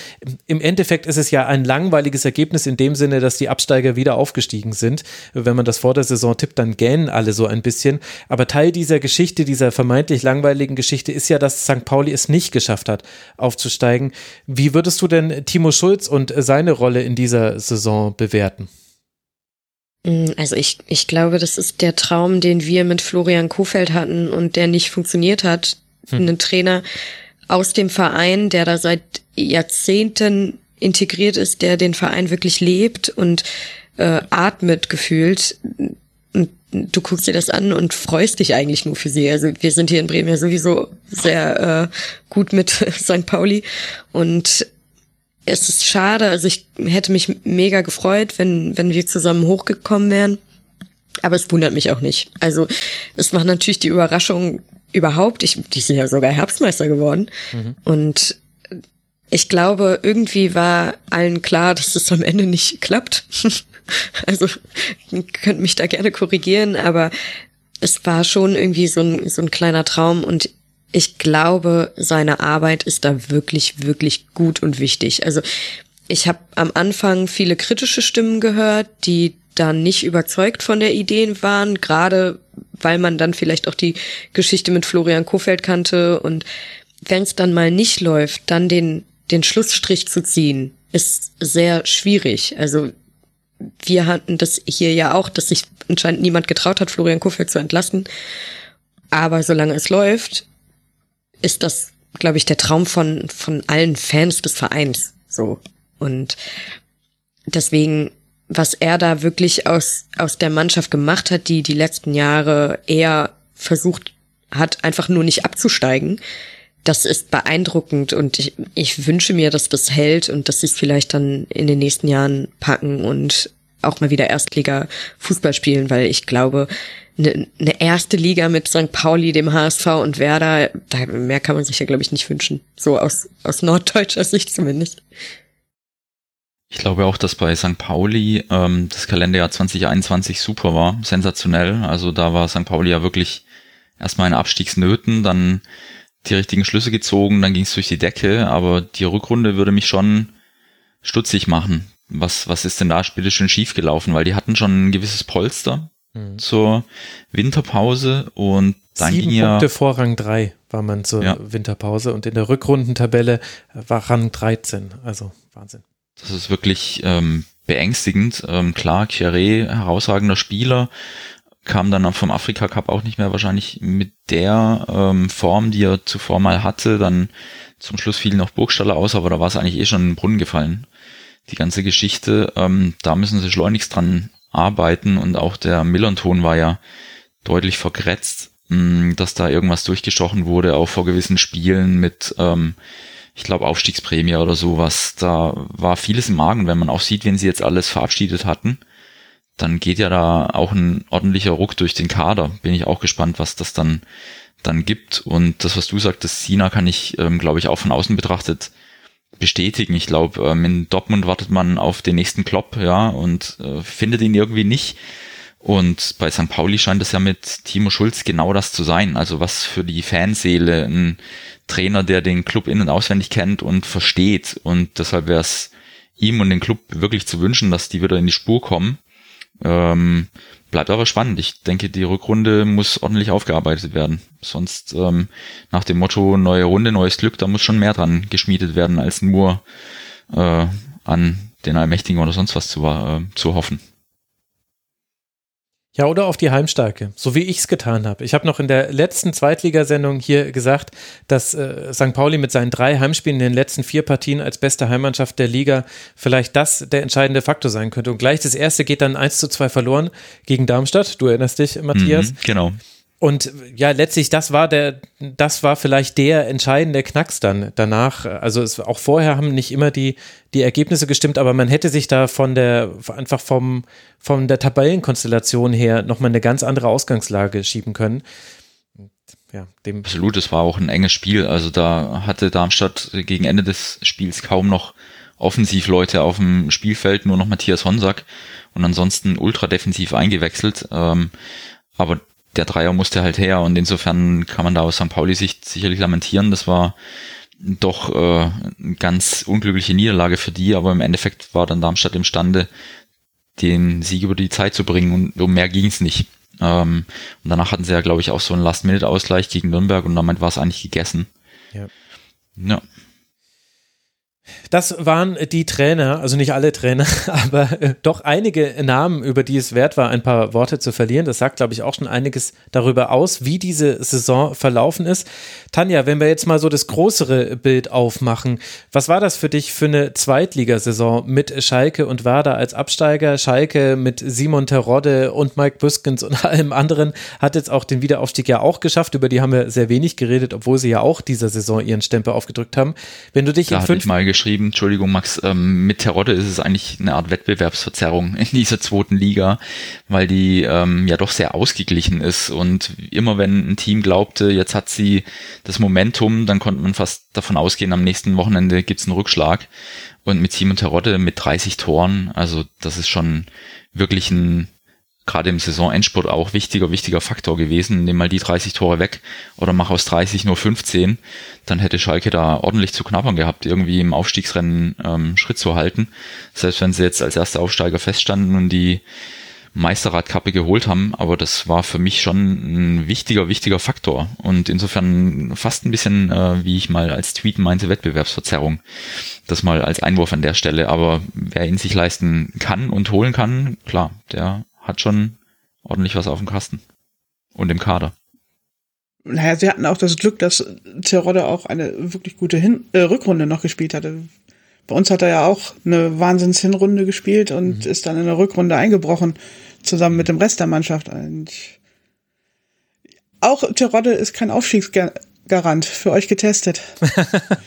im Endeffekt ist es ja ein langweiliges Ergebnis in dem Sinne, dass die Absteiger wieder aufgestiegen sind. Wenn man das vor der Saison tippt, dann gähnen alle so ein bisschen. Aber Teil dieser Geschichte, dieser vermeintlich langweiligen Geschichte ist ja, dass St. Pauli es nicht geschafft hat, aufzusteigen. Wie würdest du denn Timo Schulz und seine Rolle in dieser Saison bewerten? Mm, also ich, ich glaube, das ist der Traum, den wir mit Florian Kofeld hatten und der nicht funktioniert hat. Hm. Einen Trainer aus dem Verein, der da seit Jahrzehnten integriert ist, der den Verein wirklich lebt und äh, atmet gefühlt. Und du guckst dir das an und freust dich eigentlich nur für sie. Also wir sind hier in Bremen ja sowieso sehr äh, gut mit [LAUGHS] St. Pauli und es ist schade, also ich hätte mich mega gefreut, wenn, wenn wir zusammen hochgekommen wären. Aber es wundert mich auch nicht. Also es war natürlich die Überraschung überhaupt. Ich, die sind ja sogar Herbstmeister geworden. Mhm. Und ich glaube, irgendwie war allen klar, dass es am Ende nicht klappt. [LAUGHS] also könnt mich da gerne korrigieren, aber es war schon irgendwie so ein, so ein kleiner Traum und ich glaube, seine Arbeit ist da wirklich, wirklich gut und wichtig. Also ich habe am Anfang viele kritische Stimmen gehört, die dann nicht überzeugt von der Idee waren, gerade weil man dann vielleicht auch die Geschichte mit Florian Kofeld kannte und wenn es dann mal nicht läuft, dann den, den Schlussstrich zu ziehen, ist sehr schwierig. Also wir hatten das hier ja auch, dass sich anscheinend niemand getraut hat, Florian Kofeld zu entlassen. Aber solange es läuft, ist das, glaube ich, der Traum von, von allen Fans des Vereins. So. Und deswegen, was er da wirklich aus, aus der Mannschaft gemacht hat, die die letzten Jahre eher versucht hat, einfach nur nicht abzusteigen, das ist beeindruckend und ich, ich wünsche mir, dass das hält und dass sie es vielleicht dann in den nächsten Jahren packen und auch mal wieder Erstliga Fußball spielen, weil ich glaube, eine, eine erste Liga mit St. Pauli, dem HSV und Werder, da mehr kann man sich ja, glaube ich, nicht wünschen. So aus, aus norddeutscher Sicht zumindest. Ich glaube auch, dass bei St. Pauli ähm, das Kalenderjahr 2021 super war, sensationell. Also da war St. Pauli ja wirklich erstmal in Abstiegsnöten, dann die richtigen Schlüsse gezogen, dann ging es durch die Decke, aber die Rückrunde würde mich schon stutzig machen. Was, was ist denn da bitte schön schiefgelaufen? Weil die hatten schon ein gewisses Polster mhm. zur Winterpause und dann Sieben ging ja. Punkte vor Rang 3 war man zur ja. Winterpause und in der Rückrundentabelle war Rang 13. Also Wahnsinn. Das ist wirklich ähm, beängstigend. Ähm, klar, Thierry, herausragender Spieler, kam dann vom Afrika Cup auch nicht mehr wahrscheinlich mit der ähm, Form, die er zuvor mal hatte. Dann zum Schluss fiel noch Burgstaller aus, aber da war es eigentlich eh schon in den Brunnen gefallen. Die ganze Geschichte, ähm, da müssen sie schleunigst dran arbeiten und auch der Millern-Ton war ja deutlich vergrätzt, mm, dass da irgendwas durchgestochen wurde, auch vor gewissen Spielen mit, ähm, ich glaube, Aufstiegsprämie oder sowas. Da war vieles im Magen, wenn man auch sieht, wenn sie jetzt alles verabschiedet hatten dann geht ja da auch ein ordentlicher Ruck durch den Kader. Bin ich auch gespannt, was das dann, dann gibt. Und das, was du sagtest, Sina kann ich, ähm, glaube ich, auch von außen betrachtet bestätigen. Ich glaube, ähm, in Dortmund wartet man auf den nächsten Klopp, ja, und äh, findet ihn irgendwie nicht. Und bei St. Pauli scheint es ja mit Timo Schulz genau das zu sein. Also was für die Fanseele ein Trainer, der den Club in- und auswendig kennt und versteht. Und deshalb wäre es ihm und dem Club wirklich zu wünschen, dass die wieder in die Spur kommen. Ähm, bleibt aber spannend. Ich denke, die Rückrunde muss ordentlich aufgearbeitet werden. Sonst ähm, nach dem Motto neue Runde, neues Glück, da muss schon mehr dran geschmiedet werden, als nur äh, an den Allmächtigen oder sonst was zu, äh, zu hoffen. Ja, oder auf die Heimstärke, so wie ich es getan habe. Ich habe noch in der letzten Zweitligasendung hier gesagt, dass äh, St. Pauli mit seinen drei Heimspielen in den letzten vier Partien als beste Heimmannschaft der Liga vielleicht das der entscheidende Faktor sein könnte. Und gleich das erste geht dann 1 zu 2 verloren gegen Darmstadt. Du erinnerst dich, Matthias? Mhm, genau. Und ja, letztlich, das war der, das war vielleicht der entscheidende Knacks dann danach. Also es, auch vorher haben nicht immer die, die Ergebnisse gestimmt, aber man hätte sich da von der, einfach vom, von der Tabellenkonstellation her nochmal eine ganz andere Ausgangslage schieben können. Ja, dem Absolut, es war auch ein enges Spiel. Also da hatte Darmstadt gegen Ende des Spiels kaum noch Offensivleute auf dem Spielfeld, nur noch Matthias Honsack und ansonsten ultra defensiv eingewechselt. Ähm, aber der Dreier musste halt her und insofern kann man da aus St. Pauli-Sicht sicherlich lamentieren. Das war doch äh, eine ganz unglückliche Niederlage für die, aber im Endeffekt war dann Darmstadt imstande, den Sieg über die Zeit zu bringen und um mehr ging es nicht. Ähm, und danach hatten sie ja, glaube ich, auch so einen Last-Minute-Ausgleich gegen Nürnberg und damit war es eigentlich gegessen. Ja. ja. Das waren die Trainer, also nicht alle Trainer, [LAUGHS] aber äh, doch einige Namen, über die es wert war, ein paar Worte zu verlieren. Das sagt, glaube ich, auch schon einiges darüber aus, wie diese Saison verlaufen ist. Tanja, wenn wir jetzt mal so das größere Bild aufmachen, was war das für dich für eine Zweitligasaison mit Schalke und Werder als Absteiger? Schalke mit Simon Terodde und Mike Büskens und [LAUGHS] allem anderen hat jetzt auch den Wiederaufstieg ja auch geschafft. Über die haben wir sehr wenig geredet, obwohl sie ja auch dieser Saison ihren Stempel aufgedrückt haben. Wenn du dich da in fünf geschrieben, Entschuldigung Max, ähm, mit Terodde ist es eigentlich eine Art Wettbewerbsverzerrung in dieser zweiten Liga, weil die ähm, ja doch sehr ausgeglichen ist. Und immer wenn ein Team glaubte, jetzt hat sie das Momentum, dann konnte man fast davon ausgehen, am nächsten Wochenende gibt es einen Rückschlag. Und mit Simon Terodde mit 30 Toren, also das ist schon wirklich ein gerade im Saisonendspurt auch wichtiger, wichtiger Faktor gewesen. Nimm mal die 30 Tore weg oder mach aus 30 nur 15, dann hätte Schalke da ordentlich zu knabbern gehabt, irgendwie im Aufstiegsrennen ähm, Schritt zu halten. Selbst wenn sie jetzt als erster Aufsteiger feststanden und die Meisterradkappe geholt haben, aber das war für mich schon ein wichtiger, wichtiger Faktor und insofern fast ein bisschen, äh, wie ich mal als Tweet meinte, Wettbewerbsverzerrung. Das mal als Einwurf an der Stelle, aber wer ihn sich leisten kann und holen kann, klar, der hat schon ordentlich was auf dem Kasten und im Kader. Naja, sie hatten auch das Glück, dass Terodde auch eine wirklich gute Hin äh, Rückrunde noch gespielt hatte. Bei uns hat er ja auch eine Wahnsinns-Hinrunde gespielt und mhm. ist dann in der Rückrunde eingebrochen, zusammen mit dem Rest der Mannschaft. Und auch Terodde ist kein Aufstiegsger Garant für euch getestet.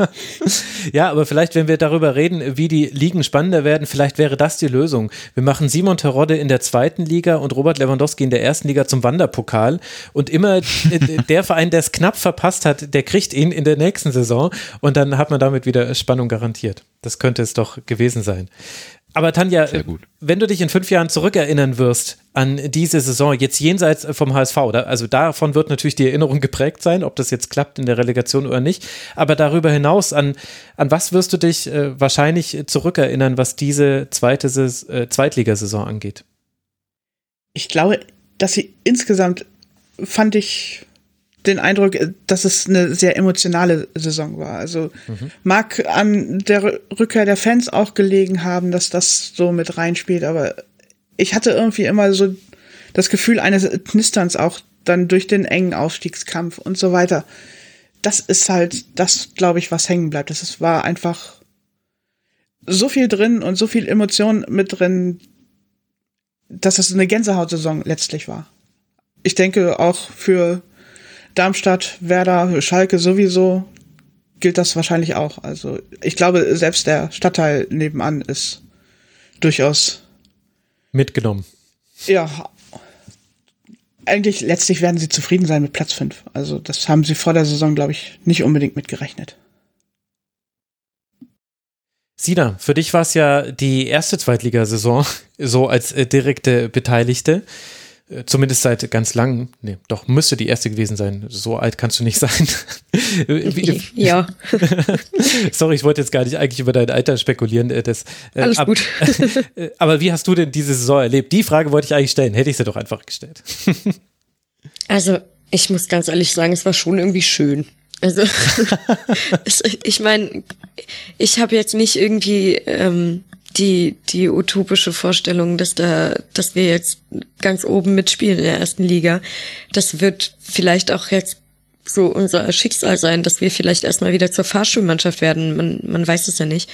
[LAUGHS] ja, aber vielleicht, wenn wir darüber reden, wie die Ligen spannender werden, vielleicht wäre das die Lösung. Wir machen Simon Terodde in der zweiten Liga und Robert Lewandowski in der ersten Liga zum Wanderpokal und immer [LAUGHS] der Verein, der es knapp verpasst hat, der kriegt ihn in der nächsten Saison und dann hat man damit wieder Spannung garantiert. Das könnte es doch gewesen sein. Aber Tanja, wenn du dich in fünf Jahren zurückerinnern wirst an diese Saison, jetzt jenseits vom HSV, also davon wird natürlich die Erinnerung geprägt sein, ob das jetzt klappt in der Relegation oder nicht. Aber darüber hinaus, an, an was wirst du dich äh, wahrscheinlich zurückerinnern, was diese zweite äh, Zweitligasaison angeht? Ich glaube, dass sie insgesamt fand ich den Eindruck, äh, dass es eine sehr emotionale Saison war. Also mhm. mag an der Rückkehr der Fans auch gelegen haben, dass das so mit reinspielt, aber ich hatte irgendwie immer so das Gefühl eines Knisterns auch dann durch den engen Aufstiegskampf und so weiter. Das ist halt das, glaube ich, was hängen bleibt. Das war einfach so viel drin und so viel Emotion mit drin, dass es eine Gänsehautsaison letztlich war. Ich denke auch für Darmstadt, Werder, Schalke sowieso gilt das wahrscheinlich auch. Also ich glaube, selbst der Stadtteil nebenan ist durchaus mitgenommen. Ja. Eigentlich letztlich werden sie zufrieden sein mit Platz 5. Also das haben sie vor der Saison, glaube ich, nicht unbedingt mitgerechnet. Sina, für dich war es ja die erste Zweitligasaison, [LAUGHS] so als äh, direkte Beteiligte. Äh, zumindest seit ganz langem, nee, doch müsste die erste gewesen sein. So alt kannst du nicht sein. [LAUGHS] ja. [LAUGHS] Sorry, ich wollte jetzt gar nicht eigentlich über dein Alter spekulieren. Äh, das, äh, Alles ab, gut. [LAUGHS] aber wie hast du denn diese Saison erlebt? Die Frage wollte ich eigentlich stellen. Hätte ich sie doch einfach gestellt. also, ich muss ganz ehrlich sagen, es war schon irgendwie schön. Also, ich meine, ich habe jetzt nicht irgendwie ähm, die, die utopische Vorstellung, dass da, dass wir jetzt ganz oben mitspielen in der ersten Liga. Das wird vielleicht auch jetzt so unser Schicksal sein, dass wir vielleicht erstmal wieder zur Fahrschulmannschaft werden. Man, man weiß es ja nicht.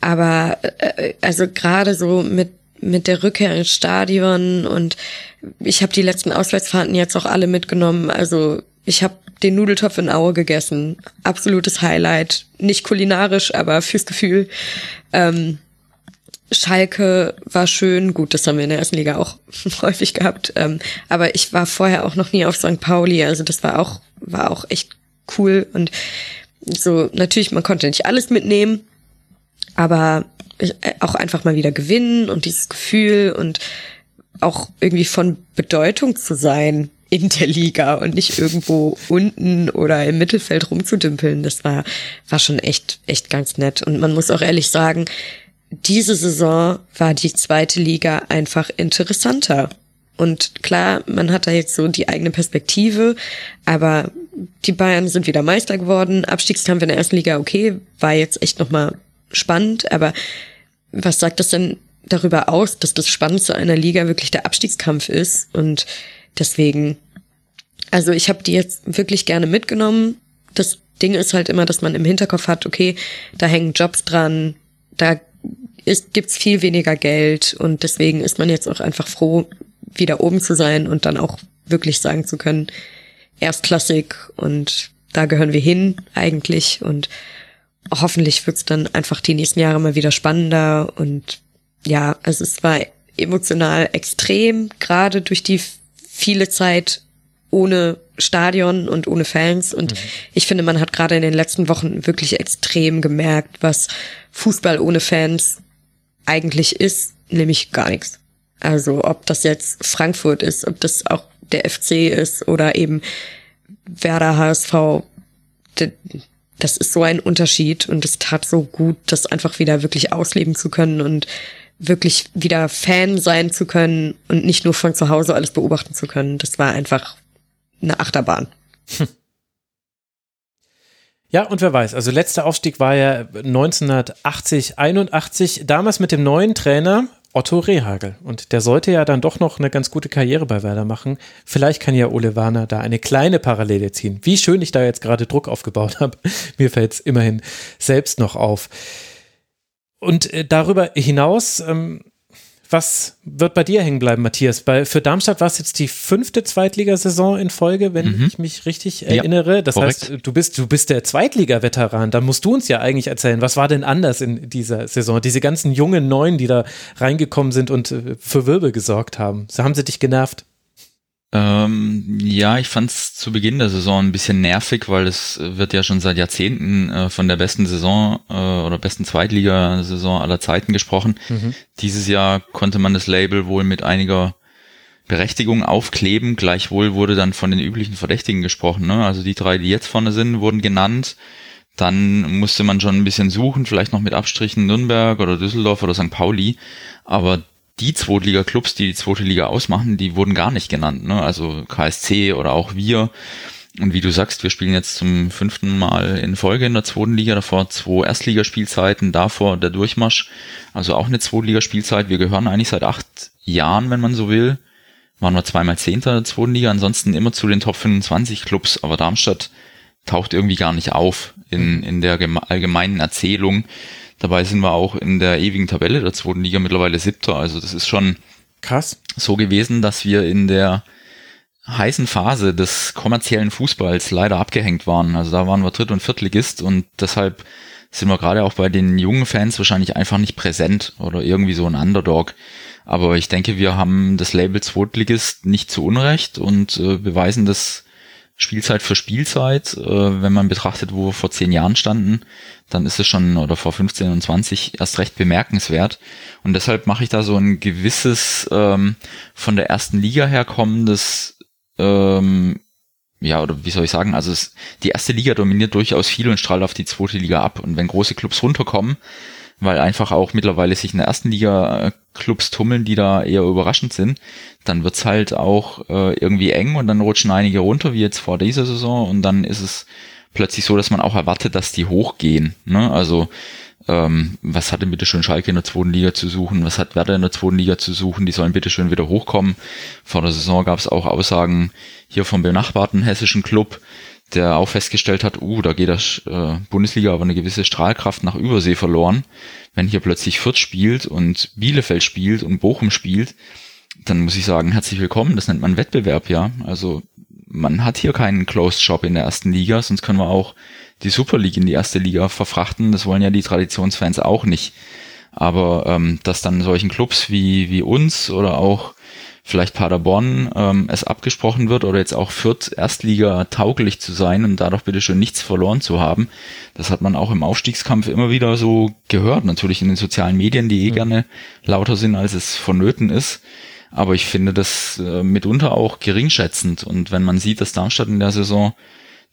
Aber äh, also gerade so mit mit der Rückkehr ins Stadion und ich habe die letzten Auswärtsfahrten jetzt auch alle mitgenommen. Also ich habe den Nudeltopf in Aue gegessen. Absolutes Highlight. Nicht kulinarisch, aber fürs Gefühl. Ähm, Schalke war schön, gut, das haben wir in der ersten Liga auch [LAUGHS] häufig gehabt, ähm, aber ich war vorher auch noch nie auf St. Pauli, also das war auch, war auch echt cool und so, natürlich, man konnte nicht alles mitnehmen, aber äh, auch einfach mal wieder gewinnen und dieses Gefühl und auch irgendwie von Bedeutung zu sein in der Liga und nicht irgendwo unten oder im Mittelfeld rumzudümpeln, das war, war schon echt, echt ganz nett. Und man muss auch ehrlich sagen, diese Saison war die zweite Liga einfach interessanter. Und klar, man hat da jetzt so die eigene Perspektive, aber die Bayern sind wieder Meister geworden. Abstiegskampf in der ersten Liga, okay, war jetzt echt nochmal spannend, aber was sagt das denn darüber aus, dass das Spannendste einer Liga wirklich der Abstiegskampf ist? Und deswegen, also ich habe die jetzt wirklich gerne mitgenommen. Das Ding ist halt immer, dass man im Hinterkopf hat, okay, da hängen Jobs dran, da ist, gibt's viel weniger Geld und deswegen ist man jetzt auch einfach froh, wieder oben zu sein und dann auch wirklich sagen zu können, erstklassig und da gehören wir hin eigentlich und hoffentlich wird's dann einfach die nächsten Jahre mal wieder spannender und ja, also es war emotional extrem, gerade durch die viele Zeit ohne Stadion und ohne Fans. Und mhm. ich finde, man hat gerade in den letzten Wochen wirklich extrem gemerkt, was Fußball ohne Fans eigentlich ist, nämlich gar nichts. Also ob das jetzt Frankfurt ist, ob das auch der FC ist oder eben Werder HSV, das ist so ein Unterschied und es tat so gut, das einfach wieder wirklich ausleben zu können und wirklich wieder Fan sein zu können und nicht nur von zu Hause alles beobachten zu können. Das war einfach eine Achterbahn. [LAUGHS] Ja, und wer weiß, also letzter Aufstieg war ja 1980, 81, damals mit dem neuen Trainer Otto Rehagel. Und der sollte ja dann doch noch eine ganz gute Karriere bei Werder machen. Vielleicht kann ja Ole Warner da eine kleine Parallele ziehen. Wie schön ich da jetzt gerade Druck aufgebaut [LAUGHS] habe. Mir fällt es immerhin selbst noch auf. Und äh, darüber hinaus, ähm, was wird bei dir hängen bleiben, Matthias? Bei, für Darmstadt war es jetzt die fünfte Zweitligasaison in Folge, wenn mhm. ich mich richtig ja, erinnere. Das korrekt. heißt, du bist, du bist der Zweitliga-Veteran. Da musst du uns ja eigentlich erzählen, was war denn anders in dieser Saison? Diese ganzen jungen Neuen, die da reingekommen sind und äh, für Wirbel gesorgt haben. So haben sie dich genervt? Ähm, ja, ich fand es zu Beginn der Saison ein bisschen nervig, weil es wird ja schon seit Jahrzehnten äh, von der besten Saison äh, oder besten Zweitligasaison aller Zeiten gesprochen. Mhm. Dieses Jahr konnte man das Label wohl mit einiger Berechtigung aufkleben. Gleichwohl wurde dann von den üblichen Verdächtigen gesprochen. Ne? Also die drei, die jetzt vorne sind, wurden genannt. Dann musste man schon ein bisschen suchen, vielleicht noch mit Abstrichen Nürnberg oder Düsseldorf oder St. Pauli. Aber die Zweitliga-Clubs, die die zweite Liga ausmachen, die wurden gar nicht genannt. Ne? Also KSC oder auch wir. Und wie du sagst, wir spielen jetzt zum fünften Mal in Folge in der zweiten Liga, davor zwei Erstligaspielzeiten, davor der Durchmarsch, also auch eine Zweitligaspielzeit. Wir gehören eigentlich seit acht Jahren, wenn man so will. Waren wir zweimal Zehnter der zweiten Liga, ansonsten immer zu den Top 25 Clubs, aber Darmstadt taucht irgendwie gar nicht auf in, in der allgemeinen Erzählung. Dabei sind wir auch in der ewigen Tabelle der zweiten Liga mittlerweile siebter. Also das ist schon krass so gewesen, dass wir in der heißen Phase des kommerziellen Fußballs leider abgehängt waren. Also da waren wir Dritt- und Viertligist und deshalb sind wir gerade auch bei den jungen Fans wahrscheinlich einfach nicht präsent oder irgendwie so ein Underdog. Aber ich denke, wir haben das Label Zweitligist nicht zu Unrecht und äh, beweisen das Spielzeit für Spielzeit. Äh, wenn man betrachtet, wo wir vor zehn Jahren standen, dann ist es schon, oder vor 15 und 20, erst recht bemerkenswert. Und deshalb mache ich da so ein gewisses ähm, von der ersten Liga herkommendes, ähm, ja, oder wie soll ich sagen, also es, die erste Liga dominiert durchaus viel und strahlt auf die zweite Liga ab. Und wenn große Clubs runterkommen, weil einfach auch mittlerweile sich in der ersten Liga äh, Clubs tummeln, die da eher überraschend sind, dann wird's halt auch äh, irgendwie eng und dann rutschen einige runter, wie jetzt vor dieser Saison, und dann ist es plötzlich so, dass man auch erwartet, dass die hochgehen. Ne? Also ähm, was hat denn bitte schön Schalke in der zweiten Liga zu suchen? Was hat Werder in der zweiten Liga zu suchen? Die sollen bitte schön wieder hochkommen. Vor der Saison gab es auch Aussagen hier vom benachbarten hessischen Club, der auch festgestellt hat, uh, da geht das äh, Bundesliga aber eine gewisse Strahlkraft nach Übersee verloren. Wenn hier plötzlich Fürth spielt und Bielefeld spielt und Bochum spielt, dann muss ich sagen, herzlich willkommen. Das nennt man Wettbewerb, ja. Also man hat hier keinen Closed Shop in der ersten Liga, sonst können wir auch die Super League in die erste Liga verfrachten. Das wollen ja die Traditionsfans auch nicht. Aber ähm, dass dann solchen Clubs wie, wie uns oder auch vielleicht Paderborn ähm, es abgesprochen wird oder jetzt auch Fürth Erstliga tauglich zu sein und dadurch bitte schön nichts verloren zu haben. Das hat man auch im Aufstiegskampf immer wieder so gehört, natürlich in den sozialen Medien, die eh mhm. gerne lauter sind, als es vonnöten ist. Aber ich finde das äh, mitunter auch geringschätzend. Und wenn man sieht, dass Darmstadt in der Saison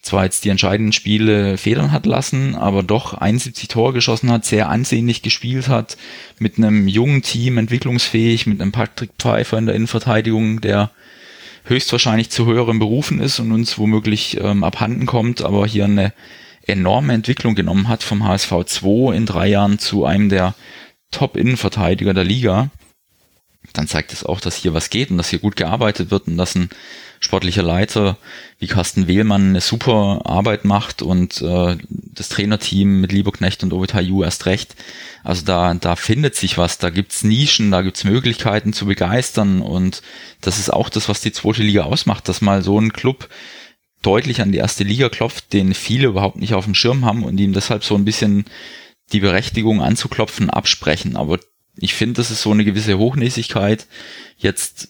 zwar jetzt die entscheidenden Spiele federn hat lassen, aber doch 71 Tore geschossen hat, sehr ansehnlich gespielt hat, mit einem jungen Team, entwicklungsfähig, mit einem Patrick Pfeiffer in der Innenverteidigung, der höchstwahrscheinlich zu höheren Berufen ist und uns womöglich ähm, abhanden kommt, aber hier eine enorme Entwicklung genommen hat vom HSV 2 in drei Jahren zu einem der Top-Innenverteidiger der Liga dann zeigt es auch, dass hier was geht und dass hier gut gearbeitet wird und dass ein sportlicher Leiter wie Carsten Wehlmann eine super Arbeit macht und äh, das Trainerteam mit Lieberknecht und Ovetayu erst recht. Also da, da findet sich was, da gibt's Nischen, da gibt's Möglichkeiten zu begeistern und das ist auch das, was die zweite Liga ausmacht, dass mal so ein Club deutlich an die erste Liga klopft, den viele überhaupt nicht auf dem Schirm haben und ihm deshalb so ein bisschen die Berechtigung anzuklopfen absprechen. Aber ich finde, das ist so eine gewisse Hochnäsigkeit. Jetzt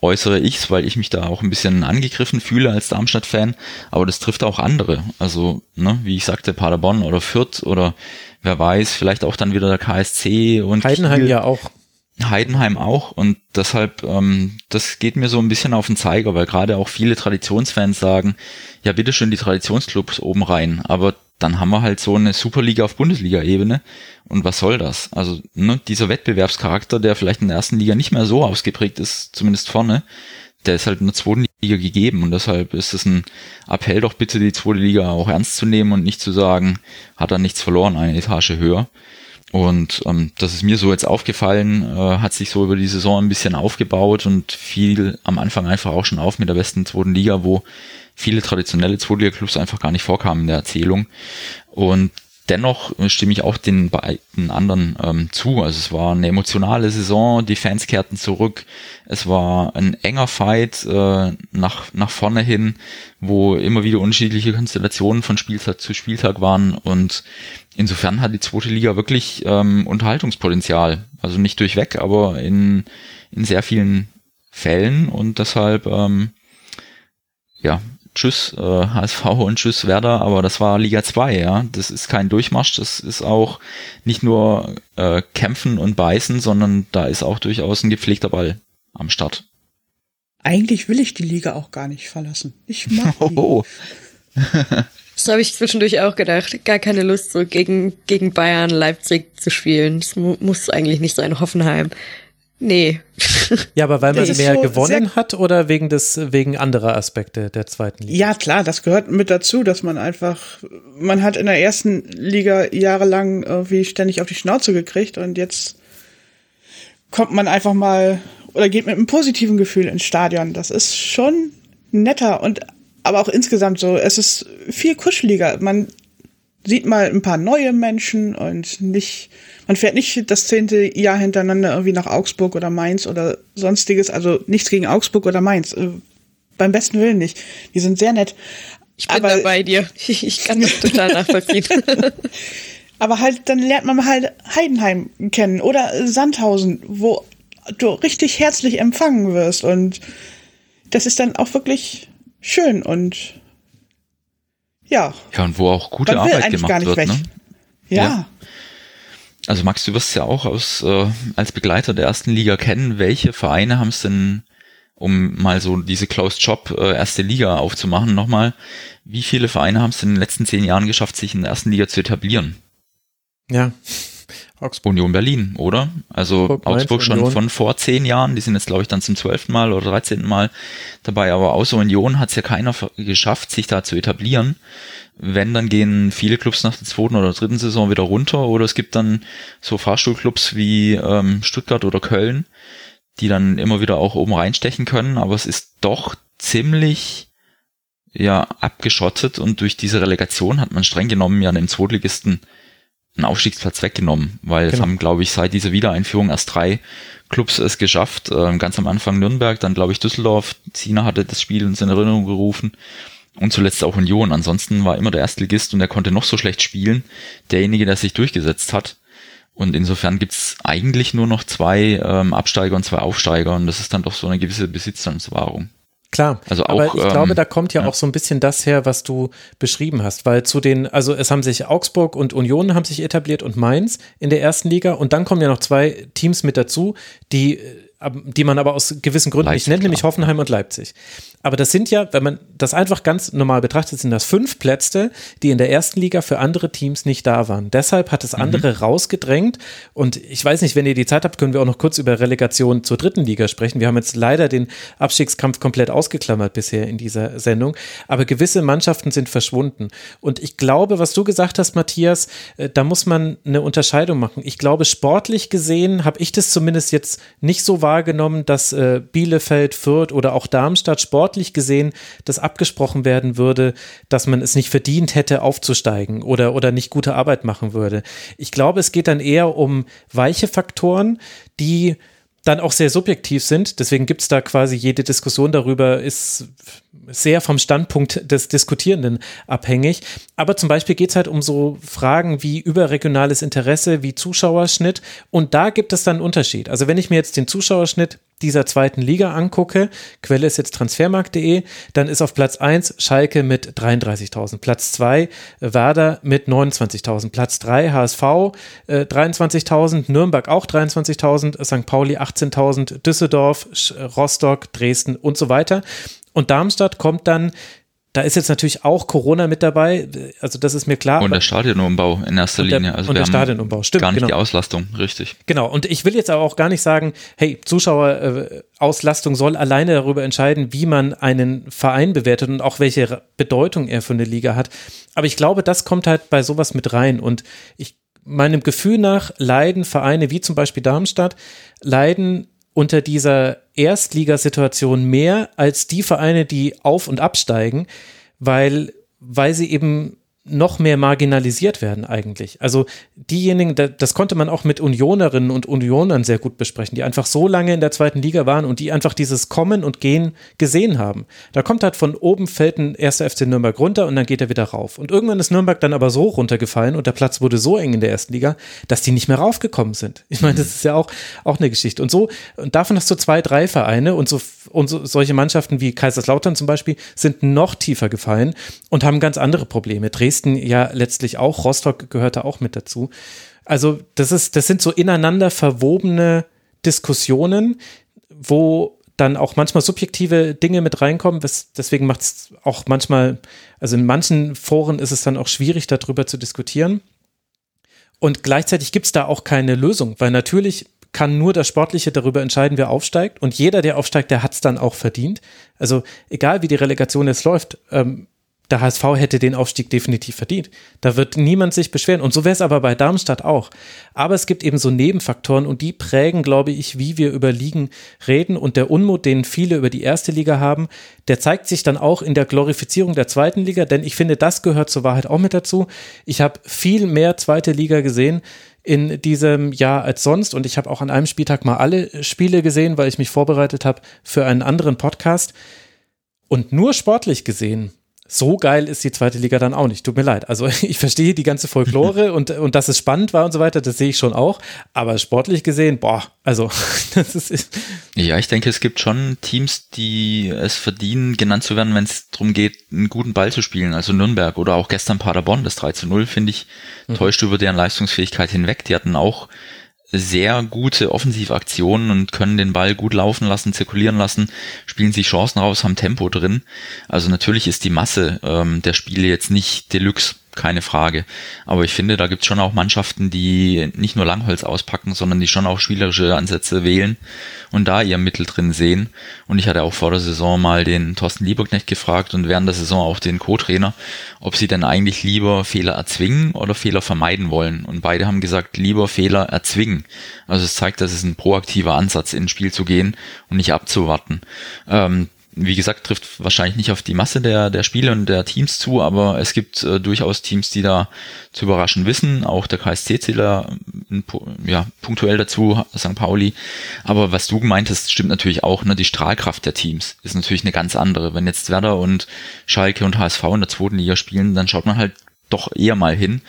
äußere ich's, weil ich mich da auch ein bisschen angegriffen fühle als Darmstadt-Fan, aber das trifft auch andere. Also, ne, wie ich sagte, Paderborn oder Fürth oder wer weiß, vielleicht auch dann wieder der KSC und Heidenheim Kiel. ja auch. Heidenheim auch und deshalb, ähm, das geht mir so ein bisschen auf den Zeiger, weil gerade auch viele Traditionsfans sagen, ja bitteschön die Traditionsclubs oben rein, aber dann haben wir halt so eine Superliga auf Bundesliga-Ebene und was soll das? Also ne, dieser Wettbewerbscharakter, der vielleicht in der ersten Liga nicht mehr so ausgeprägt ist, zumindest vorne, der ist halt in der zweiten Liga gegeben und deshalb ist es ein Appell doch bitte die zweite Liga auch ernst zu nehmen und nicht zu sagen, hat er nichts verloren, eine Etage höher. Und ähm, das ist mir so jetzt aufgefallen, äh, hat sich so über die Saison ein bisschen aufgebaut und fiel am Anfang einfach auch schon auf mit der besten zweiten Liga, wo viele traditionelle Zweitliga-Clubs einfach gar nicht vorkamen in der Erzählung. Und dennoch stimme ich auch den beiden anderen ähm, zu. Also es war eine emotionale Saison, die Fans kehrten zurück. Es war ein enger Fight äh, nach, nach vorne hin, wo immer wieder unterschiedliche Konstellationen von Spieltag zu Spieltag waren. Und insofern hat die zweite Liga wirklich ähm, Unterhaltungspotenzial. Also nicht durchweg, aber in, in sehr vielen Fällen. Und deshalb, ähm, ja, Tschüss äh, [LAUGHS] HSV und Tschüss Werder, aber das war Liga 2, ja. Das ist kein Durchmarsch, das ist auch nicht nur äh, kämpfen und beißen, sondern da ist auch durchaus ein gepflegter Ball am Start. Eigentlich will ich die Liga auch gar nicht verlassen. Ich mag die. [LAUGHS] Oh. [LAUGHS] das habe ich zwischendurch auch gedacht. Gar keine Lust, so gegen, gegen Bayern, Leipzig zu spielen. Das mu muss eigentlich nicht sein, Hoffenheim. Nee. [LAUGHS] Ja, aber weil man mehr so gewonnen hat oder wegen des wegen anderer Aspekte der zweiten Liga? Ja, klar, das gehört mit dazu, dass man einfach man hat in der ersten Liga jahrelang irgendwie ständig auf die Schnauze gekriegt und jetzt kommt man einfach mal oder geht mit einem positiven Gefühl ins Stadion. Das ist schon netter und aber auch insgesamt so, es ist viel kuscheliger. Man sieht mal ein paar neue Menschen und nicht man fährt nicht das zehnte Jahr hintereinander irgendwie nach Augsburg oder Mainz oder sonstiges. Also nichts gegen Augsburg oder Mainz. Äh, beim besten Willen nicht. Die sind sehr nett. Ich bin aber, bei dir. [LAUGHS] Ich kann das total [LAUGHS] nachvollziehen. [LAUGHS] aber halt, dann lernt man halt Heidenheim kennen oder Sandhausen, wo du richtig herzlich empfangen wirst. Und das ist dann auch wirklich schön und ja. Ja, und wo auch gute Arbeit gemacht wird. Ne? Ja. ja. Also Max, du wirst es ja auch aus, äh, als Begleiter der ersten Liga kennen. Welche Vereine haben es denn, um mal so diese Closed Shop äh, erste Liga aufzumachen, nochmal, wie viele Vereine haben es in den letzten zehn Jahren geschafft, sich in der ersten Liga zu etablieren? Ja. Augsburg. Union Berlin, oder? Also Augsburg, Augsburg schon Union. von vor zehn Jahren, die sind jetzt, glaube ich, dann zum zwölften Mal oder dreizehnten Mal dabei, aber außer Union hat es ja keiner geschafft, sich da zu etablieren. Wenn, dann gehen viele Clubs nach der zweiten oder dritten Saison wieder runter oder es gibt dann so Fahrstuhlclubs wie ähm, Stuttgart oder Köln, die dann immer wieder auch oben reinstechen können, aber es ist doch ziemlich ja abgeschottet und durch diese Relegation hat man streng genommen ja dem Zweitligisten einen Aufstiegsplatz weggenommen, weil genau. es haben, glaube ich, seit dieser Wiedereinführung erst drei Clubs es geschafft. Ähm, ganz am Anfang Nürnberg, dann glaube ich Düsseldorf. Zina hatte das Spiel uns in Erinnerung gerufen und zuletzt auch Union. Ansonsten war immer der Erstligist und er konnte noch so schlecht spielen, derjenige, der sich durchgesetzt hat. Und insofern gibt's eigentlich nur noch zwei ähm, Absteiger und zwei Aufsteiger und das ist dann doch so eine gewisse Besitzstandswahrung. Klar, also auch, aber ich ähm, glaube, da kommt ja, ja, auch so ein bisschen das her, was du beschrieben hast, weil zu den, also es haben sich Augsburg und Union haben sich etabliert und Mainz in der ersten Liga und dann kommen ja noch zwei Teams mit dazu, die die man aber aus gewissen Gründen Leipzig, nicht nennt, nämlich Hoffenheim und Leipzig. Aber das sind ja, wenn man das einfach ganz normal betrachtet, sind das fünf Plätze, die in der ersten Liga für andere Teams nicht da waren. Deshalb hat es mhm. andere mhm. rausgedrängt. Und ich weiß nicht, wenn ihr die Zeit habt, können wir auch noch kurz über Relegation zur dritten Liga sprechen. Wir haben jetzt leider den Abstiegskampf komplett ausgeklammert bisher in dieser Sendung. Aber gewisse Mannschaften sind verschwunden. Und ich glaube, was du gesagt hast, Matthias, äh, da muss man eine Unterscheidung machen. Ich glaube, sportlich gesehen habe ich das zumindest jetzt nicht so wahrgenommen, dass äh, Bielefeld, Fürth oder auch Darmstadt Sport sportlich gesehen das abgesprochen werden würde, dass man es nicht verdient hätte, aufzusteigen oder, oder nicht gute Arbeit machen würde. Ich glaube, es geht dann eher um weiche Faktoren, die dann auch sehr subjektiv sind. Deswegen gibt es da quasi jede Diskussion darüber, ist sehr vom Standpunkt des Diskutierenden abhängig. Aber zum Beispiel geht es halt um so Fragen wie überregionales Interesse, wie Zuschauerschnitt. Und da gibt es dann einen Unterschied. Also wenn ich mir jetzt den Zuschauerschnitt dieser zweiten Liga angucke, Quelle ist jetzt transfermarkt.de, dann ist auf Platz 1 Schalke mit 33.000, Platz 2 Werder mit 29.000, Platz 3 HSV äh, 23.000, Nürnberg auch 23.000, St. Pauli 18.000, Düsseldorf, Rostock, Dresden und so weiter. Und Darmstadt kommt dann da ist jetzt natürlich auch Corona mit dabei, also das ist mir klar. Und der Stadionumbau in erster Linie. Der, also und der Stadionumbau, stimmt. Gar nicht genau. die Auslastung, richtig. Genau, und ich will jetzt aber auch gar nicht sagen, hey, Zuschauerauslastung soll alleine darüber entscheiden, wie man einen Verein bewertet und auch welche Bedeutung er für eine Liga hat. Aber ich glaube, das kommt halt bei sowas mit rein. Und ich meinem Gefühl nach leiden Vereine wie zum Beispiel Darmstadt, leiden unter dieser Erstligasituation mehr als die Vereine, die auf- und absteigen, weil, weil sie eben noch mehr marginalisiert werden eigentlich. Also diejenigen, das konnte man auch mit Unionerinnen und Unionern sehr gut besprechen, die einfach so lange in der zweiten Liga waren und die einfach dieses Kommen und Gehen gesehen haben. Da kommt halt von oben fällt ein erster FC Nürnberg runter und dann geht er wieder rauf. Und irgendwann ist Nürnberg dann aber so runtergefallen und der Platz wurde so eng in der ersten Liga, dass die nicht mehr raufgekommen sind. Ich meine, das ist ja auch, auch eine Geschichte. Und so, und davon hast du zwei, drei Vereine und so, und so solche Mannschaften wie Kaiserslautern zum Beispiel sind noch tiefer gefallen und haben ganz andere Probleme. Dresden Dresden ja letztlich auch, Rostock gehörte auch mit dazu. Also das ist, das sind so ineinander verwobene Diskussionen, wo dann auch manchmal subjektive Dinge mit reinkommen. deswegen macht es auch manchmal, also in manchen Foren ist es dann auch schwierig, darüber zu diskutieren. Und gleichzeitig gibt es da auch keine Lösung, weil natürlich kann nur das Sportliche darüber entscheiden, wer aufsteigt. Und jeder, der aufsteigt, der hat es dann auch verdient. Also egal wie die Relegation jetzt läuft, ähm, der HSV hätte den Aufstieg definitiv verdient. Da wird niemand sich beschweren. Und so wäre es aber bei Darmstadt auch. Aber es gibt eben so Nebenfaktoren und die prägen, glaube ich, wie wir über Ligen reden. Und der Unmut, den viele über die erste Liga haben, der zeigt sich dann auch in der Glorifizierung der zweiten Liga. Denn ich finde, das gehört zur Wahrheit auch mit dazu. Ich habe viel mehr zweite Liga gesehen in diesem Jahr als sonst. Und ich habe auch an einem Spieltag mal alle Spiele gesehen, weil ich mich vorbereitet habe für einen anderen Podcast. Und nur sportlich gesehen so geil ist die zweite Liga dann auch nicht. Tut mir leid. Also [LAUGHS] ich verstehe die ganze Folklore [LAUGHS] und, und dass es spannend war und so weiter, das sehe ich schon auch. Aber sportlich gesehen, boah, also [LAUGHS] das ist. Ja, ich denke, es gibt schon Teams, die es verdienen, genannt zu werden, wenn es darum geht, einen guten Ball zu spielen. Also Nürnberg oder auch gestern Paderborn, das 3 zu 0, finde ich, mhm. täuscht über deren Leistungsfähigkeit hinweg. Die hatten auch sehr gute Offensivaktionen und können den Ball gut laufen lassen, zirkulieren lassen, spielen sich Chancen raus, haben Tempo drin. Also natürlich ist die Masse ähm, der Spiele jetzt nicht Deluxe keine Frage. Aber ich finde, da gibt es schon auch Mannschaften, die nicht nur Langholz auspacken, sondern die schon auch spielerische Ansätze wählen und da ihr Mittel drin sehen. Und ich hatte auch vor der Saison mal den Thorsten Lieberknecht gefragt und während der Saison auch den Co-Trainer, ob sie denn eigentlich lieber Fehler erzwingen oder Fehler vermeiden wollen. Und beide haben gesagt, lieber Fehler erzwingen. Also es zeigt, dass es ein proaktiver Ansatz ins Spiel zu gehen und nicht abzuwarten. Ähm, wie gesagt, trifft wahrscheinlich nicht auf die Masse der, der Spiele und der Teams zu, aber es gibt äh, durchaus Teams, die da zu überraschen wissen. Auch der KSC zählt da äh, ja, punktuell dazu, St. Pauli. Aber was du gemeint hast, stimmt natürlich auch. Ne? Die Strahlkraft der Teams ist natürlich eine ganz andere. Wenn jetzt Werder und Schalke und HSV in der zweiten Liga spielen, dann schaut man halt doch eher mal hin,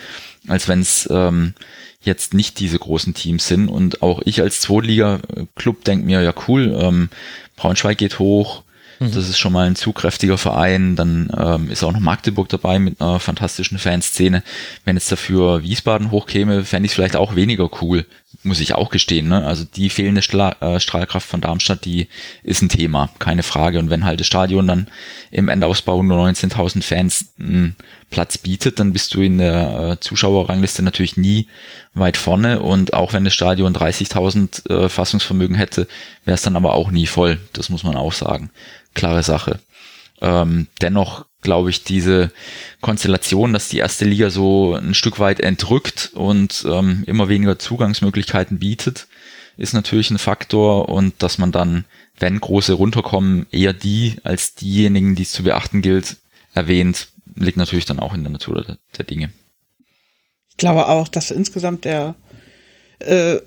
als wenn es ähm, jetzt nicht diese großen Teams sind. Und auch ich als Zweitliga-Club denke mir, ja cool, ähm, Braunschweig geht hoch, Mhm. Das ist schon mal ein zugkräftiger Verein. Dann ähm, ist auch noch Magdeburg dabei mit einer fantastischen Fanszene. Wenn jetzt dafür Wiesbaden hochkäme, fände ich es vielleicht auch weniger cool, muss ich auch gestehen. Ne? Also die fehlende Stra äh, Strahlkraft von Darmstadt, die ist ein Thema, keine Frage. Und wenn halt das Stadion dann im Endausbau nur 19.000 Fans einen Platz bietet, dann bist du in der äh, Zuschauerrangliste natürlich nie weit vorne. Und auch wenn das Stadion 30.000 äh, Fassungsvermögen hätte, wäre es dann aber auch nie voll. Das muss man auch sagen klare Sache. Ähm, dennoch glaube ich, diese Konstellation, dass die erste Liga so ein Stück weit entrückt und ähm, immer weniger Zugangsmöglichkeiten bietet, ist natürlich ein Faktor und dass man dann, wenn große runterkommen, eher die als diejenigen, die es zu beachten gilt, erwähnt, liegt natürlich dann auch in der Natur der, der Dinge. Ich glaube auch, dass insgesamt der äh,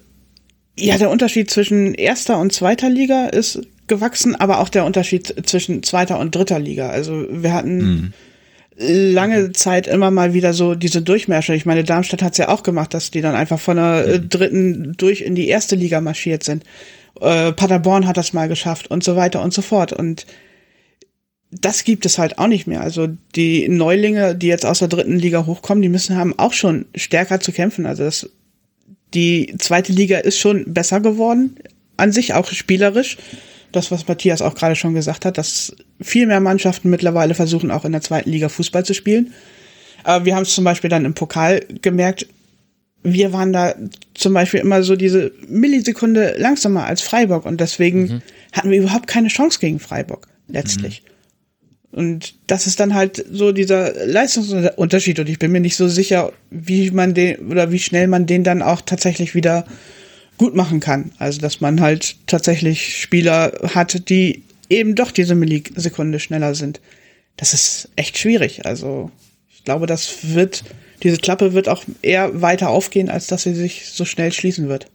ja der Unterschied zwischen erster und zweiter Liga ist gewachsen, aber auch der Unterschied zwischen zweiter und dritter Liga. Also wir hatten mhm. lange Zeit immer mal wieder so diese Durchmärsche. Ich meine, Darmstadt hat es ja auch gemacht, dass die dann einfach von der mhm. dritten durch in die erste Liga marschiert sind. Äh, Paderborn hat das mal geschafft und so weiter und so fort. Und das gibt es halt auch nicht mehr. Also die Neulinge, die jetzt aus der dritten Liga hochkommen, die müssen haben auch schon stärker zu kämpfen. Also das, die zweite Liga ist schon besser geworden, an sich auch spielerisch. Das, was Matthias auch gerade schon gesagt hat, dass viel mehr Mannschaften mittlerweile versuchen, auch in der zweiten Liga Fußball zu spielen. Aber wir haben es zum Beispiel dann im Pokal gemerkt, wir waren da zum Beispiel immer so diese Millisekunde langsamer als Freiburg und deswegen mhm. hatten wir überhaupt keine Chance gegen Freiburg letztlich. Mhm. Und das ist dann halt so dieser Leistungsunterschied und ich bin mir nicht so sicher, wie man den oder wie schnell man den dann auch tatsächlich wieder gut machen kann. Also, dass man halt tatsächlich Spieler hat, die eben doch diese Millisekunde schneller sind. Das ist echt schwierig. Also, ich glaube, das wird, diese Klappe wird auch eher weiter aufgehen, als dass sie sich so schnell schließen wird.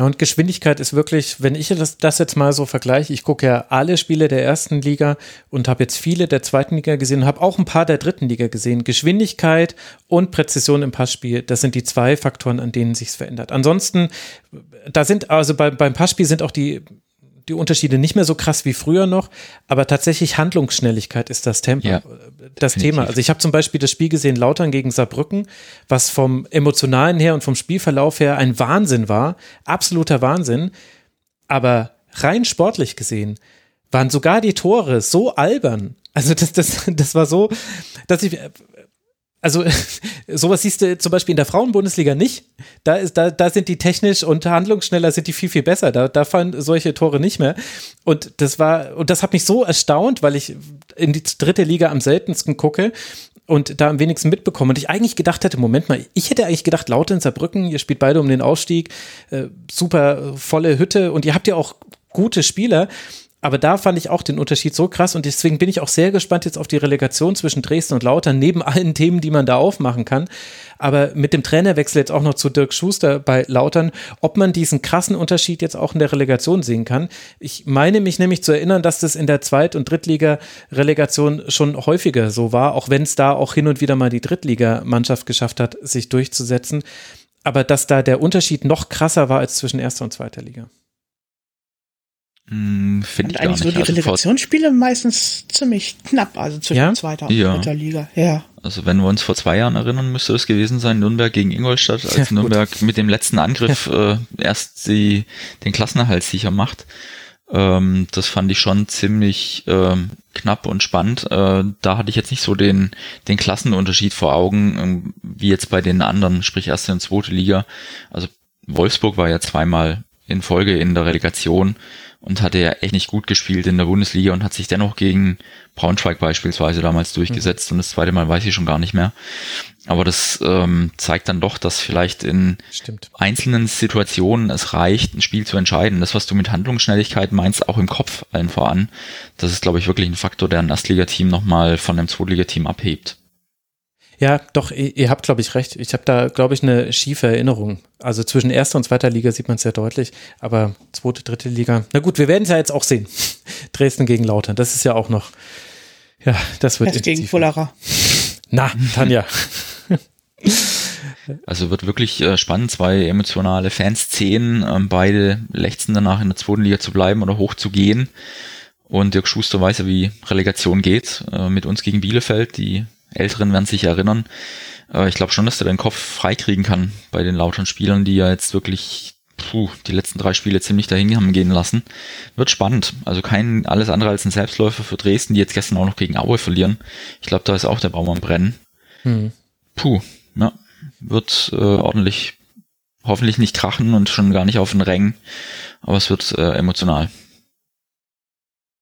Ja, und Geschwindigkeit ist wirklich, wenn ich das, das jetzt mal so vergleiche, ich gucke ja alle Spiele der ersten Liga und habe jetzt viele der zweiten Liga gesehen, habe auch ein paar der dritten Liga gesehen. Geschwindigkeit und Präzision im Passspiel, das sind die zwei Faktoren, an denen sich's verändert. Ansonsten, da sind also bei, beim Passspiel sind auch die die Unterschiede nicht mehr so krass wie früher noch, aber tatsächlich Handlungsschnelligkeit ist das Tempo, ja, das definitiv. Thema. Also ich habe zum Beispiel das Spiel gesehen, Lautern gegen Saarbrücken, was vom emotionalen her und vom Spielverlauf her ein Wahnsinn war, absoluter Wahnsinn, aber rein sportlich gesehen waren sogar die Tore so albern. Also das, das, [LAUGHS] das war so, dass ich also [LAUGHS] sowas siehst du zum Beispiel in der Frauenbundesliga nicht. Da ist, da, da sind die technisch und handlungsschneller sind die viel, viel besser. Da, da fallen solche Tore nicht mehr. Und das war, und das hat mich so erstaunt, weil ich in die dritte Liga am seltensten gucke und da am wenigsten mitbekomme. Und ich eigentlich gedacht hätte, Moment mal, ich hätte eigentlich gedacht, Lautern, Saarbrücken, ihr spielt beide um den Aufstieg, äh, super volle Hütte und ihr habt ja auch gute Spieler aber da fand ich auch den Unterschied so krass und deswegen bin ich auch sehr gespannt jetzt auf die Relegation zwischen Dresden und Lautern, neben allen Themen, die man da aufmachen kann. Aber mit dem Trainerwechsel jetzt auch noch zu Dirk Schuster bei Lautern, ob man diesen krassen Unterschied jetzt auch in der Relegation sehen kann. Ich meine mich nämlich zu erinnern, dass das in der Zweit- und Drittliga-Relegation schon häufiger so war, auch wenn es da auch hin und wieder mal die Drittligamannschaft geschafft hat, sich durchzusetzen. Aber dass da der Unterschied noch krasser war als zwischen erster und zweiter Liga. Hm, Finde ich eigentlich so die also Relegationsspiele meistens ziemlich knapp, also zwischen ja? zweiter und ja. dritter Liga. Ja. Also wenn wir uns vor zwei Jahren erinnern, müsste es gewesen sein, Nürnberg gegen Ingolstadt, als [LAUGHS] ja, Nürnberg mit dem letzten Angriff äh, erst die, den Klassenerhalt sicher macht. Ähm, das fand ich schon ziemlich ähm, knapp und spannend. Äh, da hatte ich jetzt nicht so den, den Klassenunterschied vor Augen, ähm, wie jetzt bei den anderen, sprich erste und zweite Liga. Also Wolfsburg war ja zweimal in Folge in der Relegation und hatte ja echt nicht gut gespielt in der Bundesliga und hat sich dennoch gegen Braunschweig beispielsweise damals durchgesetzt mhm. und das zweite Mal weiß ich schon gar nicht mehr. Aber das ähm, zeigt dann doch, dass vielleicht in Stimmt. einzelnen Situationen es reicht, ein Spiel zu entscheiden. Das, was du mit Handlungsschnelligkeit meinst, auch im Kopf allen voran, das ist, glaube ich, wirklich ein Faktor, der ein Erstligateam nochmal von einem Zweitligateam abhebt. Ja, doch, ihr, ihr habt, glaube ich, recht. Ich habe da, glaube ich, eine schiefe Erinnerung. Also zwischen erster und zweiter Liga sieht man es sehr deutlich, aber zweite, dritte Liga. Na gut, wir werden es ja jetzt auch sehen. [LAUGHS] Dresden gegen Lautern, das ist ja auch noch. Ja, das wird. Pest gegen Fullerer. Na, Tanja. [LAUGHS] Also wird wirklich äh, spannend, zwei emotionale Fanszenen, ähm, beide lechzen danach in der zweiten Liga zu bleiben oder hoch zu gehen. Und Dirk Schuster weiß ja, wie Relegation geht, äh, mit uns gegen Bielefeld, die Älteren werden sich erinnern. Äh, ich glaube schon, dass er den Kopf freikriegen kann bei den lauteren Spielern, die ja jetzt wirklich puh, die letzten drei Spiele ziemlich dahin haben gehen lassen. Wird spannend. Also kein alles andere als ein Selbstläufer für Dresden, die jetzt gestern auch noch gegen Aue verlieren. Ich glaube, da ist auch der Baum am Brennen. Hm. Puh, ja. Wird äh, ordentlich, hoffentlich nicht krachen und schon gar nicht auf den Rängen, aber es wird äh, emotional.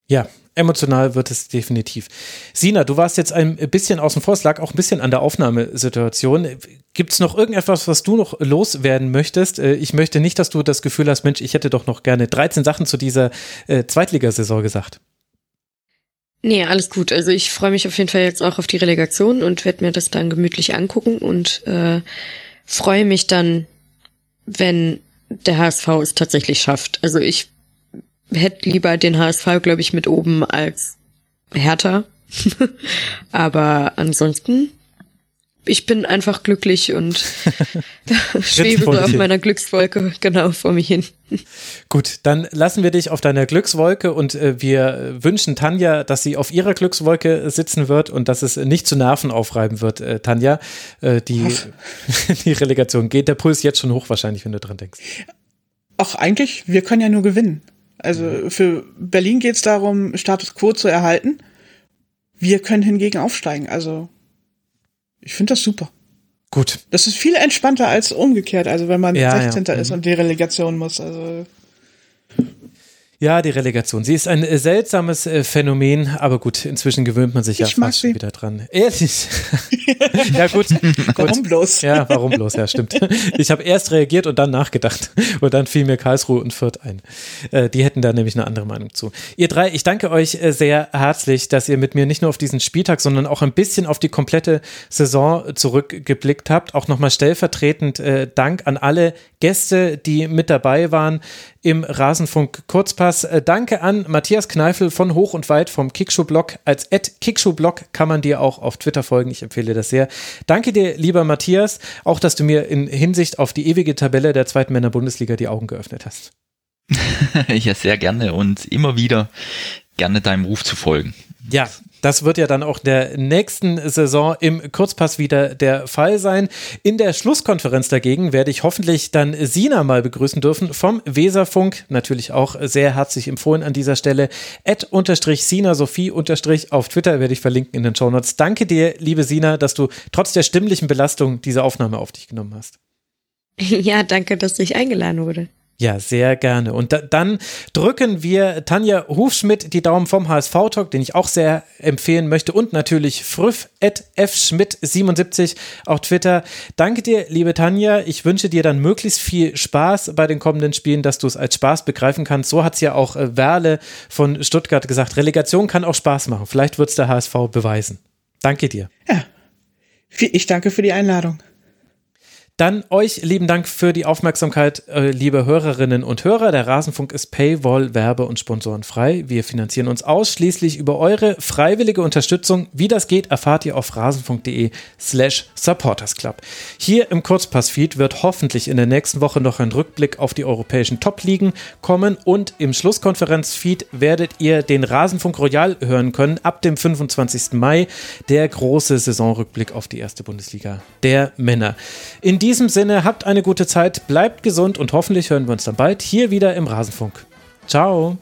Ja, emotional wird es definitiv. Sina, du warst jetzt ein bisschen außen vor, es lag auch ein bisschen an der Aufnahmesituation. Gibt es noch irgendetwas, was du noch loswerden möchtest? Äh, ich möchte nicht, dass du das Gefühl hast, Mensch, ich hätte doch noch gerne 13 Sachen zu dieser äh, Zweitligasaison gesagt. Nee, alles gut. Also ich freue mich auf jeden Fall jetzt auch auf die Relegation und werde mir das dann gemütlich angucken und äh, freue mich dann, wenn der HSV es tatsächlich schafft. Also ich hätte lieber den HSV, glaube ich, mit oben als Hertha. [LAUGHS] Aber ansonsten ich bin einfach glücklich und [LAUGHS] schwebe so auf meiner Glückswolke genau vor mir hin. Gut, dann lassen wir dich auf deiner Glückswolke und äh, wir wünschen Tanja, dass sie auf ihrer Glückswolke sitzen wird und dass es nicht zu Nerven aufreiben wird, äh, Tanja. Äh, die, [LAUGHS] die Relegation geht der Puls jetzt schon hoch wahrscheinlich, wenn du dran denkst. Ach, eigentlich, wir können ja nur gewinnen. Also für Berlin geht es darum, Status quo zu erhalten. Wir können hingegen aufsteigen. Also ich finde das super. Gut. Das ist viel entspannter als umgekehrt, also wenn man ja, 16. Ja. ist mhm. und die Relegation muss. Also ja, die Relegation. Sie ist ein äh, seltsames äh, Phänomen, aber gut, inzwischen gewöhnt man sich ja fast schon wieder dran. Ehrlich? [LAUGHS] ja, gut, [LAUGHS] gut. Warum bloß? Ja, warum bloß? Ja, stimmt. Ich habe erst reagiert und dann nachgedacht. [LAUGHS] Und dann fiel mir Karlsruhe und Fürth ein. Äh, die hätten da nämlich eine andere Meinung zu. Ihr drei, ich danke euch sehr herzlich, dass ihr mit mir nicht nur auf diesen Spieltag, sondern auch ein bisschen auf die komplette Saison zurückgeblickt habt. Auch nochmal stellvertretend Dank an alle Gäste, die mit dabei waren im Rasenfunk Kurzpass. Äh, danke an Matthias Kneifel von Hoch und Weit vom Kickschuh-Blog. Als Kickschuh-Blog kann man dir auch auf Twitter folgen. Ich empfehle das sehr. Danke dir, lieber Matthias, auch dass du mir in Hinsicht auf die ewige Tabelle der zweiten Männer-Bundesliga die Augen geöffnet hast. [LAUGHS] ja, sehr gerne und immer wieder gerne deinem Ruf zu folgen. Ja, das wird ja dann auch der nächsten Saison im Kurzpass wieder der Fall sein. In der Schlusskonferenz dagegen werde ich hoffentlich dann Sina mal begrüßen dürfen vom Weserfunk. Natürlich auch sehr herzlich empfohlen an dieser Stelle. Ed unterstrich Sina Sophie unterstrich auf Twitter werde ich verlinken in den Show Notes. Danke dir, liebe Sina, dass du trotz der stimmlichen Belastung diese Aufnahme auf dich genommen hast. [LAUGHS] Ja, danke, dass ich eingeladen wurde. Ja, sehr gerne. Und da, dann drücken wir Tanja Hufschmidt die Daumen vom HSV-Talk, den ich auch sehr empfehlen möchte. Und natürlich früff at fschmidt77 auf Twitter. Danke dir, liebe Tanja. Ich wünsche dir dann möglichst viel Spaß bei den kommenden Spielen, dass du es als Spaß begreifen kannst. So hat es ja auch äh, Werle von Stuttgart gesagt. Relegation kann auch Spaß machen. Vielleicht wird es der HSV beweisen. Danke dir. Ja. Ich danke für die Einladung. Dann euch lieben Dank für die Aufmerksamkeit, äh, liebe Hörerinnen und Hörer. Der Rasenfunk ist Paywall, Werbe- und Sponsorenfrei. Wir finanzieren uns ausschließlich über eure freiwillige Unterstützung. Wie das geht, erfahrt ihr auf rasenfunk.de slash supportersclub. Hier im Kurzpassfeed wird hoffentlich in der nächsten Woche noch ein Rückblick auf die europäischen Top-Ligen kommen und im Schlusskonferenzfeed werdet ihr den Rasenfunk Royal hören können ab dem 25. Mai, der große Saisonrückblick auf die erste Bundesliga der Männer. In diesem Sinne, habt eine gute Zeit, bleibt gesund und hoffentlich hören wir uns dann bald hier wieder im Rasenfunk. Ciao.